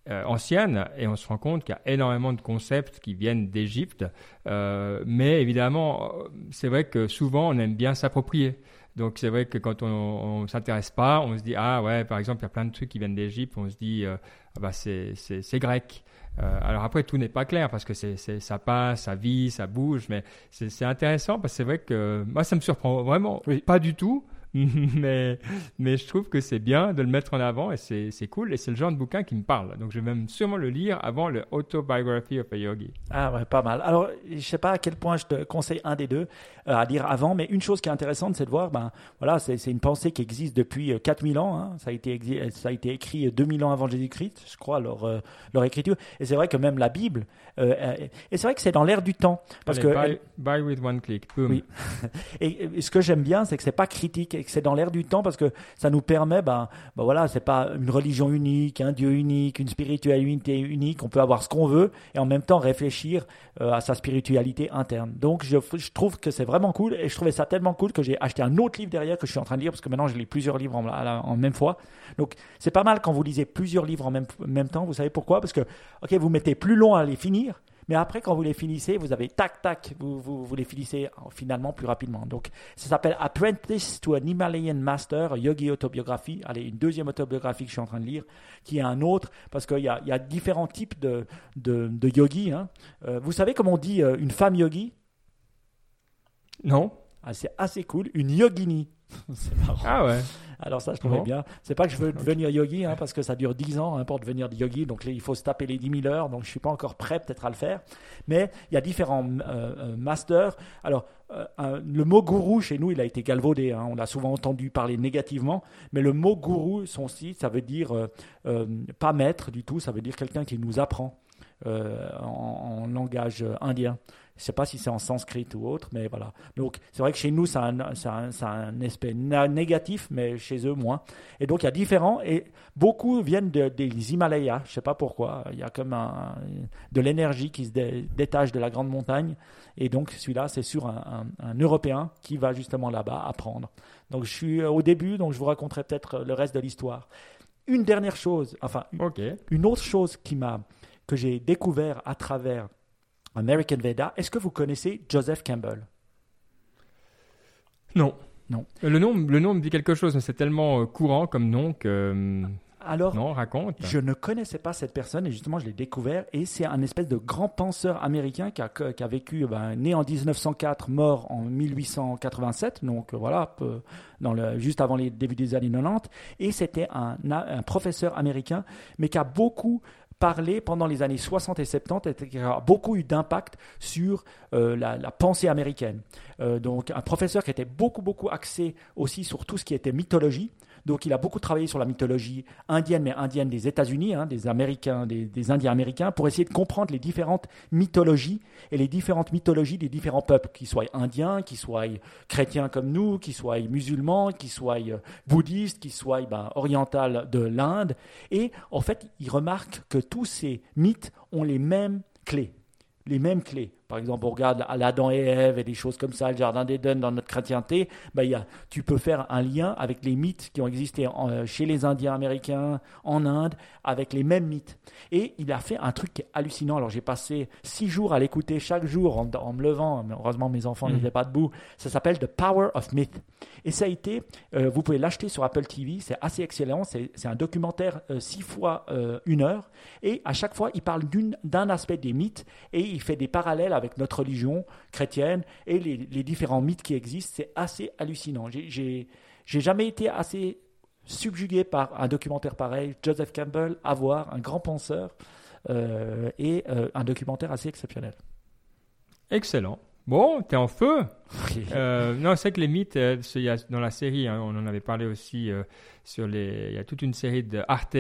euh, ancienne et on se rend compte qu'il y a énormément de concepts qui viennent d'Égypte. Euh, mais évidemment, c'est vrai que souvent on aime bien s'approprier. Donc c'est vrai que quand on ne s'intéresse pas, on se dit ah ouais par exemple il y a plein de trucs qui viennent d'Égypte, on se dit euh, ah bah c'est grec. Euh, alors après tout n'est pas clair parce que c'est ça passe, ça vit, ça bouge, mais c'est c'est intéressant parce que c'est vrai que moi ça me surprend vraiment Oui. pas du tout mais, mais je trouve que c'est bien de le mettre en avant et c'est cool. Et c'est le genre de bouquin qui me parle. Donc je vais même sûrement le lire avant le Autobiography of a Yogi. Ah ouais, pas mal. Alors, je sais pas à quel point je te conseille un des deux euh, à lire avant, mais une chose qui est intéressante, c'est de voir, ben voilà, c'est une pensée qui existe depuis euh, 4000 ans. hein. Ça, a été, ça a été écrit 2000 ans avant Jésus-Christ, je crois, leur, euh, leur écriture. Et c'est vrai que même la Bible, euh, euh, et c'est vrai que c'est dans l'air du temps. Parce Allez, que buy, buy with one click. Boom. Oui. Et, et ce que j'aime bien, c'est que c'est pas critique que c'est dans l'air du temps parce que ça nous permet, ben, ben voilà, c'est pas une religion unique, un Dieu unique, une spiritualité unique. On peut avoir ce qu'on veut et en même temps réfléchir euh, à sa spiritualité interne. Donc, je, trouve que c'est vraiment cool et je trouvais ça tellement cool que j'ai acheté un autre livre derrière que je suis en train de lire parce que maintenant je lis plusieurs livres en même fois. Donc, c'est pas mal quand vous lisez plusieurs livres en même, même temps. Vous savez pourquoi? Parce que, ok, vous mettez plus long à les finir. Mais après, quand vous les finissez, vous avez tac, tac, vous, vous, vous les finissez euh, finalement plus rapidement. Donc, ça s'appelle Apprentice to an Himalayan Master, Yogi Autobiographie. Allez, une deuxième autobiographie que je suis en train de lire, qui est un autre, parce qu'il y a, y a différents types de, de, de yogis. hein. Euh, vous savez comment on dit euh, une femme yogi? Non Ah, C'est assez cool, une yogini. C'est marrant. Ah ouais. Alors ça, je trouvais Bon. bien. C'est pas que je veux devenir yogi, hein, parce que ça dure 10 ans hein, pour devenir yogi. Donc il faut se taper les 10 000 heures. Donc je suis pas encore prêt peut-être à le faire. Mais il y a différents euh, euh, masters. Alors euh, un- le mot gourou chez nous, il a été galvaudé. hein. On l'a souvent entendu parler négativement. Mais le mot gourou, son site, ça veut dire euh, pas maître du tout. Ça veut dire quelqu'un qui nous apprend en, en langage indien. Je sais pas si c'est en sanskrit ou autre, mais voilà. Donc, c'est vrai que chez nous, ça a un, ça a un- ça a un aspect négatif, mais chez eux, moins. Et donc, il y a différents, et beaucoup viennent de- des Himalayas. Je sais pas pourquoi. Il y a comme un, de l'énergie qui se dé- détache de la grande montagne. Et donc, celui-là, c'est sur un, Européen qui va justement là-bas apprendre. Donc, je suis au début, donc je vous raconterai peut-être le reste de l'histoire. Une dernière chose, enfin, une autre chose qui m'a, que j'ai découvert à travers American Veda, est-ce que vous connaissez Joseph Campbell? Non. Non. Le nom, le nom me dit quelque chose, mais c'est tellement euh, courant comme nom que. euh, Alors, non, raconte. je ne connaissais pas cette personne et justement, je l'ai découvert. Et c'est un espèce de grand penseur américain qui a, qui a vécu, ben, né en 1904, mort en 1887, donc euh, voilà, dans le, juste avant les débuts des années 90. Et c'était un, un professeur américain, mais qui a beaucoup parlé pendant les années 60 et 70 et qui a beaucoup eu d'impact sur euh, la, pensée américaine. Euh, donc un professeur qui était beaucoup beaucoup axé aussi sur tout ce qui était mythologie. Donc il a beaucoup travaillé sur la mythologie indienne, mais indienne des États-Unis, hein, des Américains, des, Indiens américains, pour essayer de comprendre les différentes mythologies et les différentes mythologies des différents peuples, qu'ils soient indiens, qu'ils soient chrétiens comme nous, qu'ils soient musulmans, qu'ils soient euh, bouddhistes, qu'ils soient ben, orientales de l'Inde. Et en fait, il remarque que tous ces mythes ont les mêmes clés les mêmes clés. Par exemple, on regarde l'Adam et Ève et des choses comme ça, le jardin d'Éden dans notre chrétienté. Ben, y a, tu peux faire un lien avec les mythes qui ont existé en- euh, chez les Indiens américains, en Inde, avec les mêmes mythes. Et il a fait un truc qui est hallucinant. Alors j'ai passé six jours à l'écouter chaque jour en, en me levant. Mais heureusement, mes enfants Mhm. n'étaient pas debout. Ça s'appelle The Power of Myth. Et ça a été, euh, vous pouvez l'acheter sur Apple TV, c'est assez excellent. C'est un documentaire euh, six fois euh, une heure. Et à chaque fois, il parle d'une- d'un aspect des mythes et il fait des parallèles avec notre religion chrétienne et les, différents mythes qui existent. C'est assez hallucinant. J'ai- jamais été assez subjugué par un documentaire pareil. Joseph Campbell, à voir, un grand penseur euh, et euh, un documentaire assez exceptionnel. Excellent. Bon, t'es en feu. Euh, non, c'est que les mythes, euh, y a- dans la série, hein, on en avait parlé aussi euh, sur les. Il y a toute une série de Arte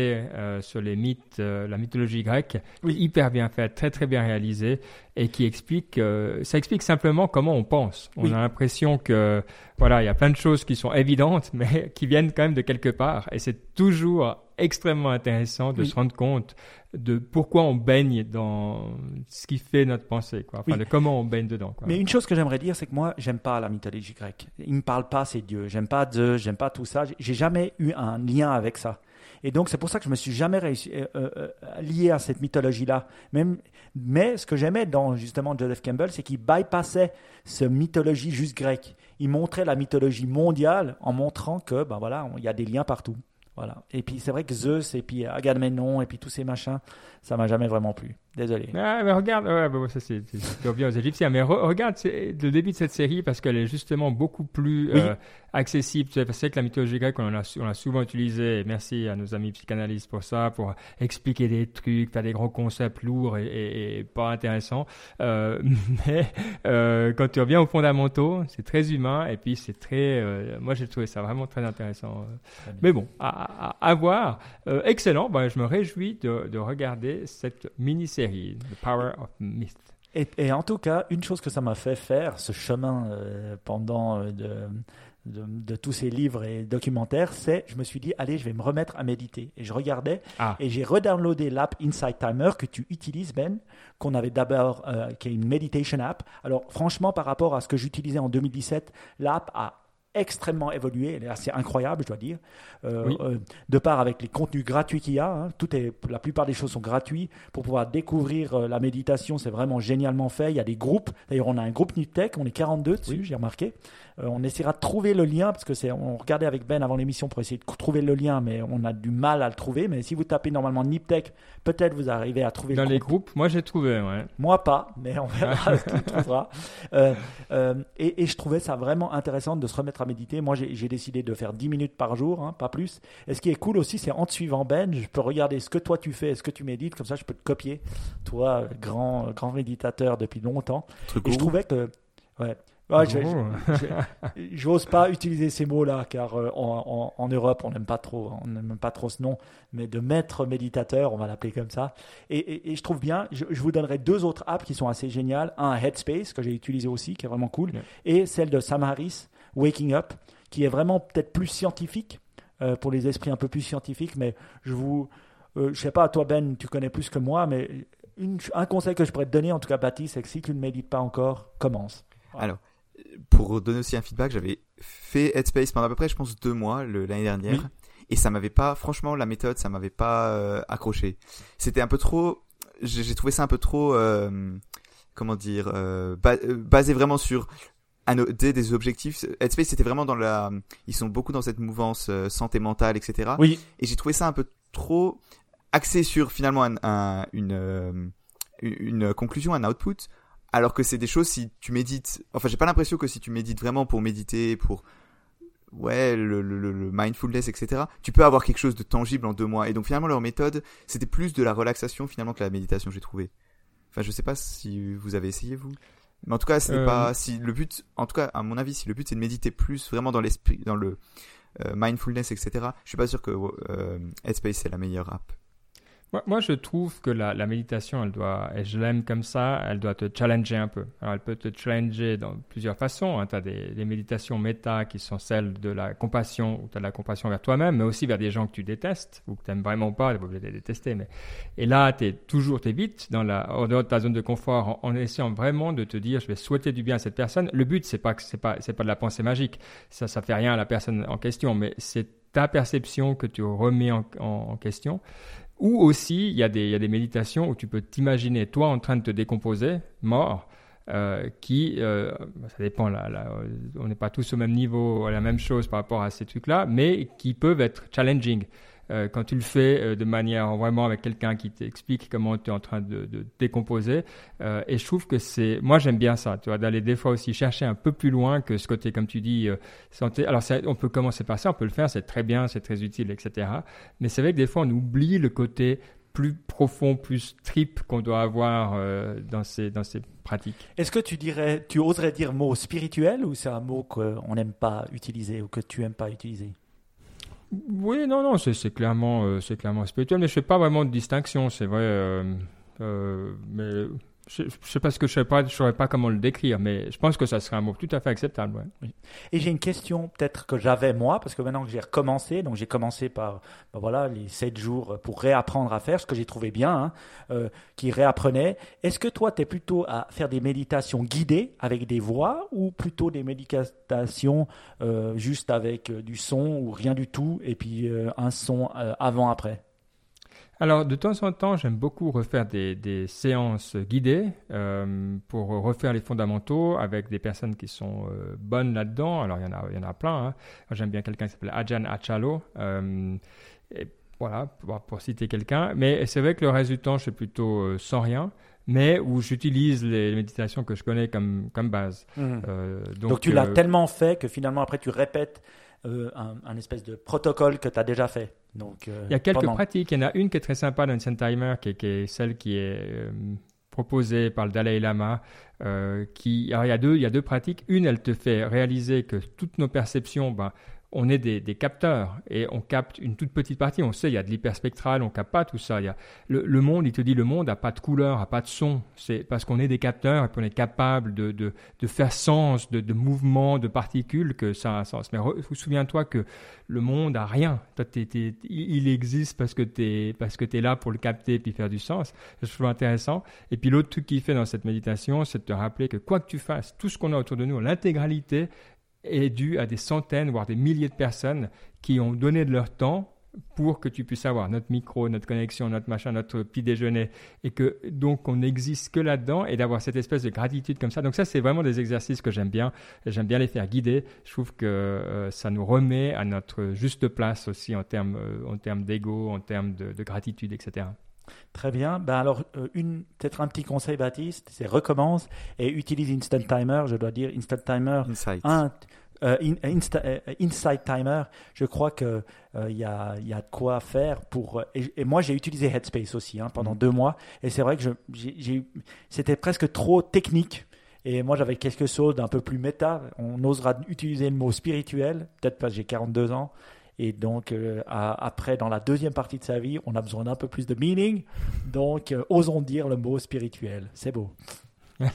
sur les mythes, la mythologie grecque, Oui. hyper bien faite, très très bien réalisée, et qui explique. ça explique simplement comment on pense. On Oui. a l'impression que voilà, il y a plein de choses qui sont évidentes, mais qui viennent quand même de quelque part, et c'est toujours extrêmement intéressant de Oui. se rendre compte de pourquoi on baigne dans ce qui fait notre pensée, quoi. Enfin, Oui. de comment on baigne dedans, quoi. Mais une chose que j'aimerais dire, c'est que moi, j'aime pas la mythologie grecque. Il me parle pas ces dieux. J'aime pas Zeus, j'aime pas tout ça. J'ai- jamais eu un lien avec ça. Et donc, c'est pour ça que je me suis jamais réussi, euh, euh, euh, lié à cette mythologie-là. Même, mais ce que j'aimais dans justement Joseph Campbell, c'est qu'il bypassait ce mythologie juste grecque. Il montrait la mythologie mondiale en montrant que, ben voilà, il y a des liens partout. Voilà. Et puis c'est vrai que Zeus et puis Agamemnon et puis tous ces machins, ça m'a jamais vraiment plu. Désolé. Ah, mais regarde, ouais, bah, ça c'est bien aux Égyptiens, mais re- regarde le début de cette série parce qu'elle est justement beaucoup plus Oui. euh, accessible. Tu sais, que c'est que la mythologie grecque, on l'a souvent utilisé. Et merci à nos amis psychanalystes pour ça, pour expliquer des trucs, faire des grands concepts lourds et, et- et pas intéressants. Euh, mais euh, quand tu reviens aux fondamentaux, c'est très humain et puis c'est très. moi, j'ai trouvé ça vraiment très intéressant. Très. Mais bon, à, à, à voir. Excellent. Ben, je me réjouis de, de regarder cette mini-série, The Power of Myth. Et, et en tout cas, une chose que ça m'a fait faire, ce chemin euh, pendant euh, de, de, de tous ces livres et documentaires, c'est, je me suis dit, allez, je vais me remettre à méditer. Et je regardais, Ah. et j'ai redownloadé l'app Insight Timer que tu utilises, Ben, qu'on avait d'abord, euh, qui est une meditation app. Alors, franchement, par rapport à ce que j'utilisais en 2017, l'app a extrêmement évolué, elle est assez incroyable, je dois dire, Euh, Oui. euh, de part avec les contenus gratuits qu'il y a. hein. tout est, la plupart des choses sont gratuits pour pouvoir découvrir euh, la méditation. C'est vraiment génialement fait. Il y a des groupes. D'ailleurs, on a un groupe Niptech, on est 42 dessus, j'ai remarqué. Euh, on essaiera de trouver le lien parce que c'est, on regardait avec Ben avant l'émission pour essayer de trouver le lien, mais on a du mal à le trouver. Mais si vous tapez normalement Niptech, peut-être vous arrivez à trouver Dans le les groupe. groupes, moi j'ai trouvé, ouais. Moi pas, mais on verra le trouvera. Euh, euh, et, et je trouvais ça vraiment intéressant de se remettre à méditer. Moi, j'ai décidé de faire 10 minutes par jour, hein, pas plus. Et ce qui est cool aussi, c'est en te suivant Ben, je peux regarder ce que toi tu fais, ce que tu médites, comme ça je peux te copier. Toi, grand, grand méditateur depuis longtemps. Truc Et je trouvais que... Ouais. Ouais, je- je- J'ose pas utiliser ces mots-là car euh, en, en- en Europe on n'aime pas trop, on n'aime pas trop ce nom, mais de maître méditateur, on va l'appeler comme ça. Et, et- et je trouve bien. Je, je vous donnerai deux autres apps qui sont assez géniales. Un Headspace que j'ai utilisé aussi, qui est vraiment cool, Yeah. et celle de Sam Harris, Waking Up, qui est vraiment peut-être plus scientifique euh, pour les esprits un peu plus scientifiques. Mais je vous, euh, je sais pas, toi Ben, tu connais plus que moi, mais une- un conseil que je pourrais te donner, en tout cas Baptiste, c'est que si tu ne médites pas encore, commence. Alors, pour donner aussi un feedback, j'avais fait Headspace pendant à peu près, je pense, deux mois l'année dernière. Oui. Et ça m'avait pas, franchement, la méthode, ça m'avait pas euh, accroché. C'était un peu trop, j'ai trouvé ça un peu trop, euh, comment dire, euh, ba- basé vraiment sur un, des, des objectifs. Headspace, c'était vraiment dans la, ils sont beaucoup dans cette mouvance santé mentale, etc. Oui, Et j'ai trouvé ça un peu trop axé sur finalement un, un- une, une une conclusion, un output, alors que c'est des choses si tu médites. Enfin, j'ai pas l'impression que si tu médites vraiment pour méditer, pour ouais le, le, le- mindfulness, etc. Tu peux avoir quelque chose de tangible en deux mois. Et donc finalement leur méthode, c'était plus de la relaxation finalement que la méditation, j'ai trouvé. Enfin, je sais pas si vous avez essayé vous. Mais en tout cas, ce n'est Euh, pas si le but, en tout cas à mon avis, si le but c'est de méditer plus vraiment dans l'esprit, dans le euh, mindfulness, etc. Je suis pas sûr que euh, Headspace c'est la meilleure app. Moi, je trouve que la, méditation, elle doit, et je l'aime comme ça, elle doit te challenger un peu. Alors, elle peut te challenger dans plusieurs façons. Tu as des, méditations méta qui sont celles de la compassion, où tu as de la compassion vers toi-même, mais aussi vers des gens que tu détestes ou que tu n'aimes vraiment pas, tu pas obligé de les détester. Mais... Et là, tu es toujours, tu vite dans la, en dehors de ta zone de confort en, essayant vraiment de te dire, je vais souhaiter du bien à cette personne. Le but, c'est pas que c'est pas, c'est pas de la pensée magique. Ça, ça fait rien à la personne en question, mais c'est ta perception que tu remets en question. Ou aussi, il y, a des, méditations où tu peux t'imaginer toi en train de te décomposer, mort, euh, qui, euh, ça dépend, là, on n'est pas tous au même niveau, à la même chose par rapport à ces trucs-là, mais qui peuvent être challenging. Euh, quand tu le fais euh, de manière vraiment avec quelqu'un qui t'explique comment tu es en train de, décomposer. Euh, et je trouve que c'est, moi j'aime bien ça, tu vois, d'aller des fois aussi chercher un peu plus loin que ce côté, comme tu dis, santé. Alors on peut commencer par ça, on peut le faire, c'est très bien, c'est très utile, etc. Mais c'est vrai que des fois on oublie le côté plus profond, plus trip qu'on doit avoir dans, ces, dans ces pratiques. Est-ce que tu dirais, tu oserais dire mot spirituel ou c'est un mot qu'on n'aime pas utiliser ou que tu aimes pas utiliser? Oui, non, non, c'est clairement, euh, c'est clairement spirituel, mais je fais pas vraiment de distinction, c'est vrai. euh, euh, mais je, je sais pas ce que je je saurais pas comment le décrire, mais je pense que ça serait un mot tout à fait acceptable. Et j'ai une question peut-être que j'avais moi, parce que maintenant que j'ai recommencé, donc j'ai commencé par ben voilà, les 7 jours pour réapprendre à faire, ce que j'ai trouvé bien, hein, euh, qui réapprenait. Est-ce que toi, tu es plutôt à faire des méditations guidées avec des voix ou plutôt des méditations euh, juste avec euh, du son ou rien du tout et puis un son avant-après Alors, de temps en temps, j'aime beaucoup refaire des, des séances guidées euh, pour refaire les fondamentaux avec des personnes qui sont euh, bonnes là-dedans. Alors, il y en a, il y en a plein. hein. J'aime bien quelqu'un qui s'appelle Ajahn Achalo. Euh, et voilà, pour, citer quelqu'un. Mais c'est vrai que le reste du temps, je fais plutôt sans rien mais où j'utilise les méditations que je connais comme, comme base. Mhm. donc, tu l'as tellement fait que finalement après tu répètes un, espèce de protocole que tu as déjà fait. Donc, il y a quelques pratiques. Il y en a une qui est très sympa dans Timer, qui, qui est celle qui est proposée par le Dalai Lama. Euh, qui, alors il y, a deux, il y a deux pratiques. Une, elle te fait réaliser que toutes nos perceptions, ben, on est des, capteurs et on capte une toute petite partie. On sait, il y a de l'hyperspectral, on capte pas tout ça. Il y a le, monde, il te dit le monde n'a pas de couleur, n'a pas de son. C'est parce qu'on est des capteurs et qu'on est capable de, faire sens de, mouvements, de particules que ça a un sens. Mais souviens-toi que le monde a rien. il existe parce que tu es, là pour le capter et puis faire du sens. C'est toujours intéressant. Et puis l'autre truc qu'il fait dans cette méditation, c'est de te rappeler que quoi que tu fasses, tout ce qu'on a autour de nous, l'intégralité, est dû à des centaines, voire des milliers de personnes qui ont donné de leur temps pour que tu puisses avoir notre micro, notre connexion, notre machin, notre petit déjeuner, et que donc on n'existe que là-dedans, et d'avoir cette espèce de gratitude comme ça. Donc ça, c'est vraiment des exercices que j'aime bien. J'aime bien les faire guider. Je trouve que euh, ça nous remet à notre juste place aussi en termes euh, en termes d'ego, en termes de, gratitude, etc. Très bien. Ben alors, euh, une, peut-être un petit conseil, Baptiste, c'est recommence et utilise Instant Timer. Je dois dire Instant Timer. Insight. Euh, euh, Insight Timer. Je crois que il y, a, y, a, de quoi faire pour. Et, moi, j'ai utilisé Headspace aussi hein, pendant mm. deux mois. Et c'est vrai que c'était presque trop technique. Et moi, j'avais quelque chose d'un peu plus méta. On osera utiliser le mot spirituel, peut-être parce que j'ai 42 ans. Et donc, euh, après, dans la deuxième partie de sa vie, on a besoin d'un peu plus de meaning. Donc, euh, osons dire le mot spirituel. C'est beau.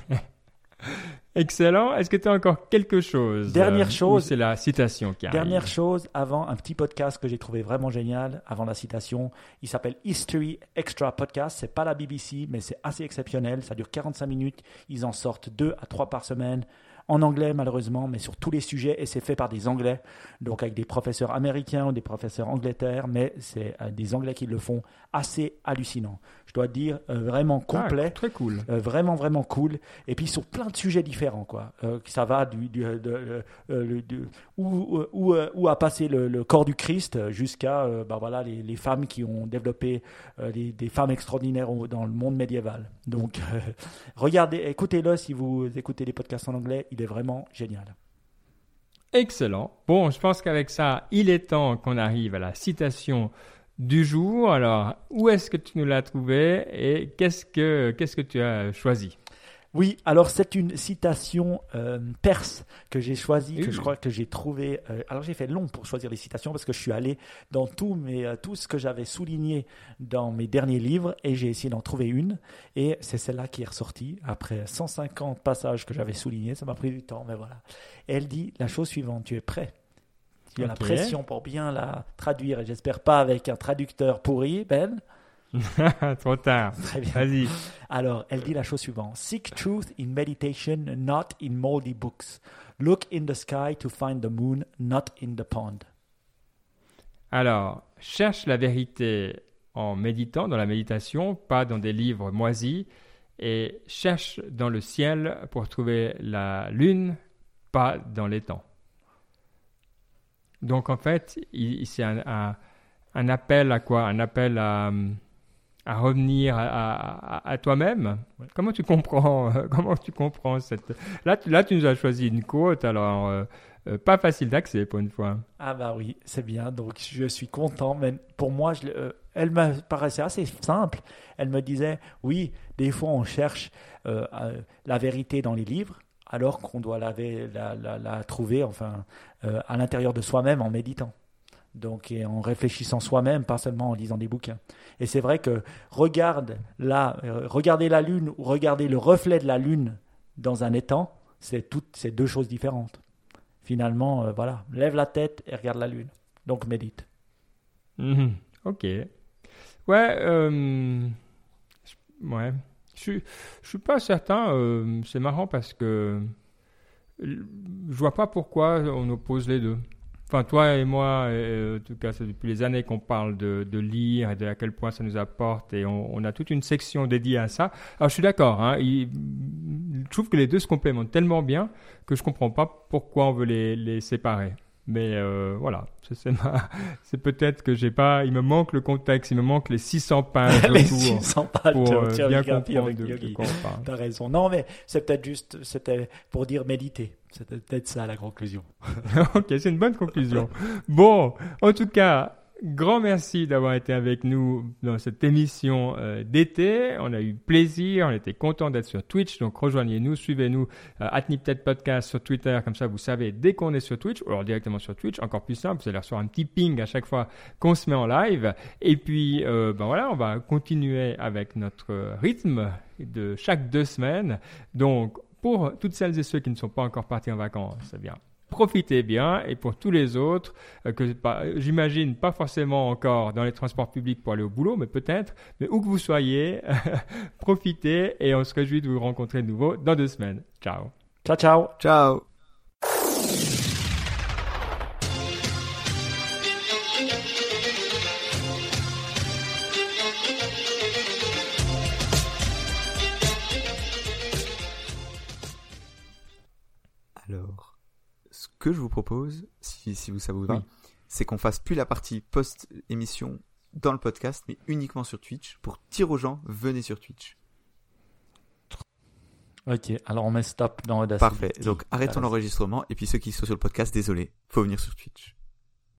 Excellent. Est-ce que tu as encore quelque chose Dernière euh, chose. C'est la citation qui arrive. Dernière chose, avant un petit podcast que j'ai trouvé vraiment génial, avant la citation. Il s'appelle History Extra Podcast. C'est pas la BBC, mais c'est assez exceptionnel. Ça dure 45 minutes. Ils en sortent deux à trois par semaine en anglais malheureusement, mais sur tous les sujets, et c'est fait par des Anglais, donc avec des professeurs américains ou des professeurs angleterres, mais c'est euh, des Anglais qui le font assez hallucinant. Je dois dire, euh, vraiment ah, complet. très cool. Euh, vraiment, vraiment cool. Et puis sur plein de sujets différents, quoi. ça va du, du, où, où, où, a passé le, corps du Christ jusqu'à bah, voilà, les, les, femmes qui ont développé des femmes extraordinaires dans le monde médiéval. Donc, regardez, écoutez-le si vous écoutez les podcasts en anglais il est vraiment génial. Excellent. Bon, je pense qu'avec ça, il est temps qu'on arrive à la citation du jour. Alors, où est-ce que tu nous l'as trouvé et qu'est-ce que, qu'est-ce que tu as choisi? Oui, alors c'est une citation euh, perse que j'ai choisie, que je crois que j'ai trouvé. Euh, alors j'ai fait long pour choisir les citations parce que je suis allé dans tout, mes, euh, tout ce que j'avais souligné dans mes derniers livres et j'ai essayé d'en trouver une. Et c'est celle-là qui est ressortie après 150 passages que j'avais soulignés. Ça m'a pris du temps, mais voilà. elle dit la chose suivante tu es prêt? Tu as la pression pour bien la traduire et j'espère pas avec un traducteur pourri, Ben. Trop tard. Très bien. Vas-y. Alors, elle dit la chose suivante. Seek truth in meditation, not in moldy books. Look in the sky to find the moon, not in the pond. Alors, cherche la vérité en méditant, dans la méditation, pas dans des livres moisis, et cherche dans le ciel pour trouver la lune, pas dans les temps. Donc en fait, c'est un, un, appel à quoi? Un appel à, à revenir à, toi-même. Comment tu comprends euh, Comment tu comprends cette là tu, là tu nous as choisi une quote alors euh, euh, pas facile d'accès pour une fois. Ah bah oui c'est bien donc je suis content mais pour moi je, elle me paraissait assez simple. Elle me disait oui des fois on cherche la vérité dans les livres alors qu'on doit la, la, la, trouver enfin à l'intérieur de soi-même en méditant donc et en réfléchissant soi-même, pas seulement en lisant des bouquins. Et c'est vrai que regarde la, euh, regarder la lune ou regarder le reflet de la lune dans un étang, c'est toutes ces deux choses différentes. Finalement, euh, voilà, lève la tête et regarde la lune. Donc médite. Mhm. ok. Ouais, euh, ouais. Je je suis pas certain. c'est marrant parce que je vois pas pourquoi on oppose les deux. Enfin, toi et moi, en tout cas, c'est depuis les années qu'on parle de, lire et de à quel point ça nous apporte, et on, a toute une section dédiée à ça. Alors, je suis d'accord. Hein, je trouve que les deux se complémentent tellement bien que je comprends pas pourquoi on veut les, les séparer. Mais euh, voilà, c'est ma... peut-être que j'ai pas, il me manque le contexte, il me manque les 600 pages les autour 600 pages pour de euh, bien comprendre avec de, quoi on parle. T'as raison. Non, mais c'est peut-être juste, c'était pour dire méditer. C'était peut-être ça la conclusion. ok, c'est une bonne conclusion. Bon, en tout cas, grand merci d'avoir été avec nous dans cette émission euh, d'été. On a eu plaisir, on était content d'être sur Twitch. Donc rejoignez-nous, suivez-nous euh, @nipted podcast sur Twitter, comme ça vous savez dès qu'on est sur Twitch, ou alors directement sur Twitch, encore plus simple, vous allez recevoir un petit ping à chaque fois qu'on se met en live. Et puis, euh, ben voilà, on va continuer avec notre rythme de chaque deux semaines. Donc pour toutes celles et ceux qui ne sont pas encore partis en vacances, eh bien, profitez bien. Et pour tous les autres, euh, que pas- j'imagine pas forcément encore dans les transports publics pour aller au boulot, mais peut-être, mais où que vous soyez, profitez et on se réjouit de vous rencontrer de nouveau dans deux semaines. Ciao. Ciao, ciao. Ciao. Que je vous propose, si, si vous ça vous va, Oui. c'est qu'on fasse plus la partie post-émission dans le podcast, mais uniquement sur Twitch, pour dire aux gens, venez sur Twitch. Ok, alors on met stop dans Audacity. Parfait. Donc arrêtons l'enregistrement, et puis ceux qui sont sur le podcast, désolé, faut venir sur Twitch.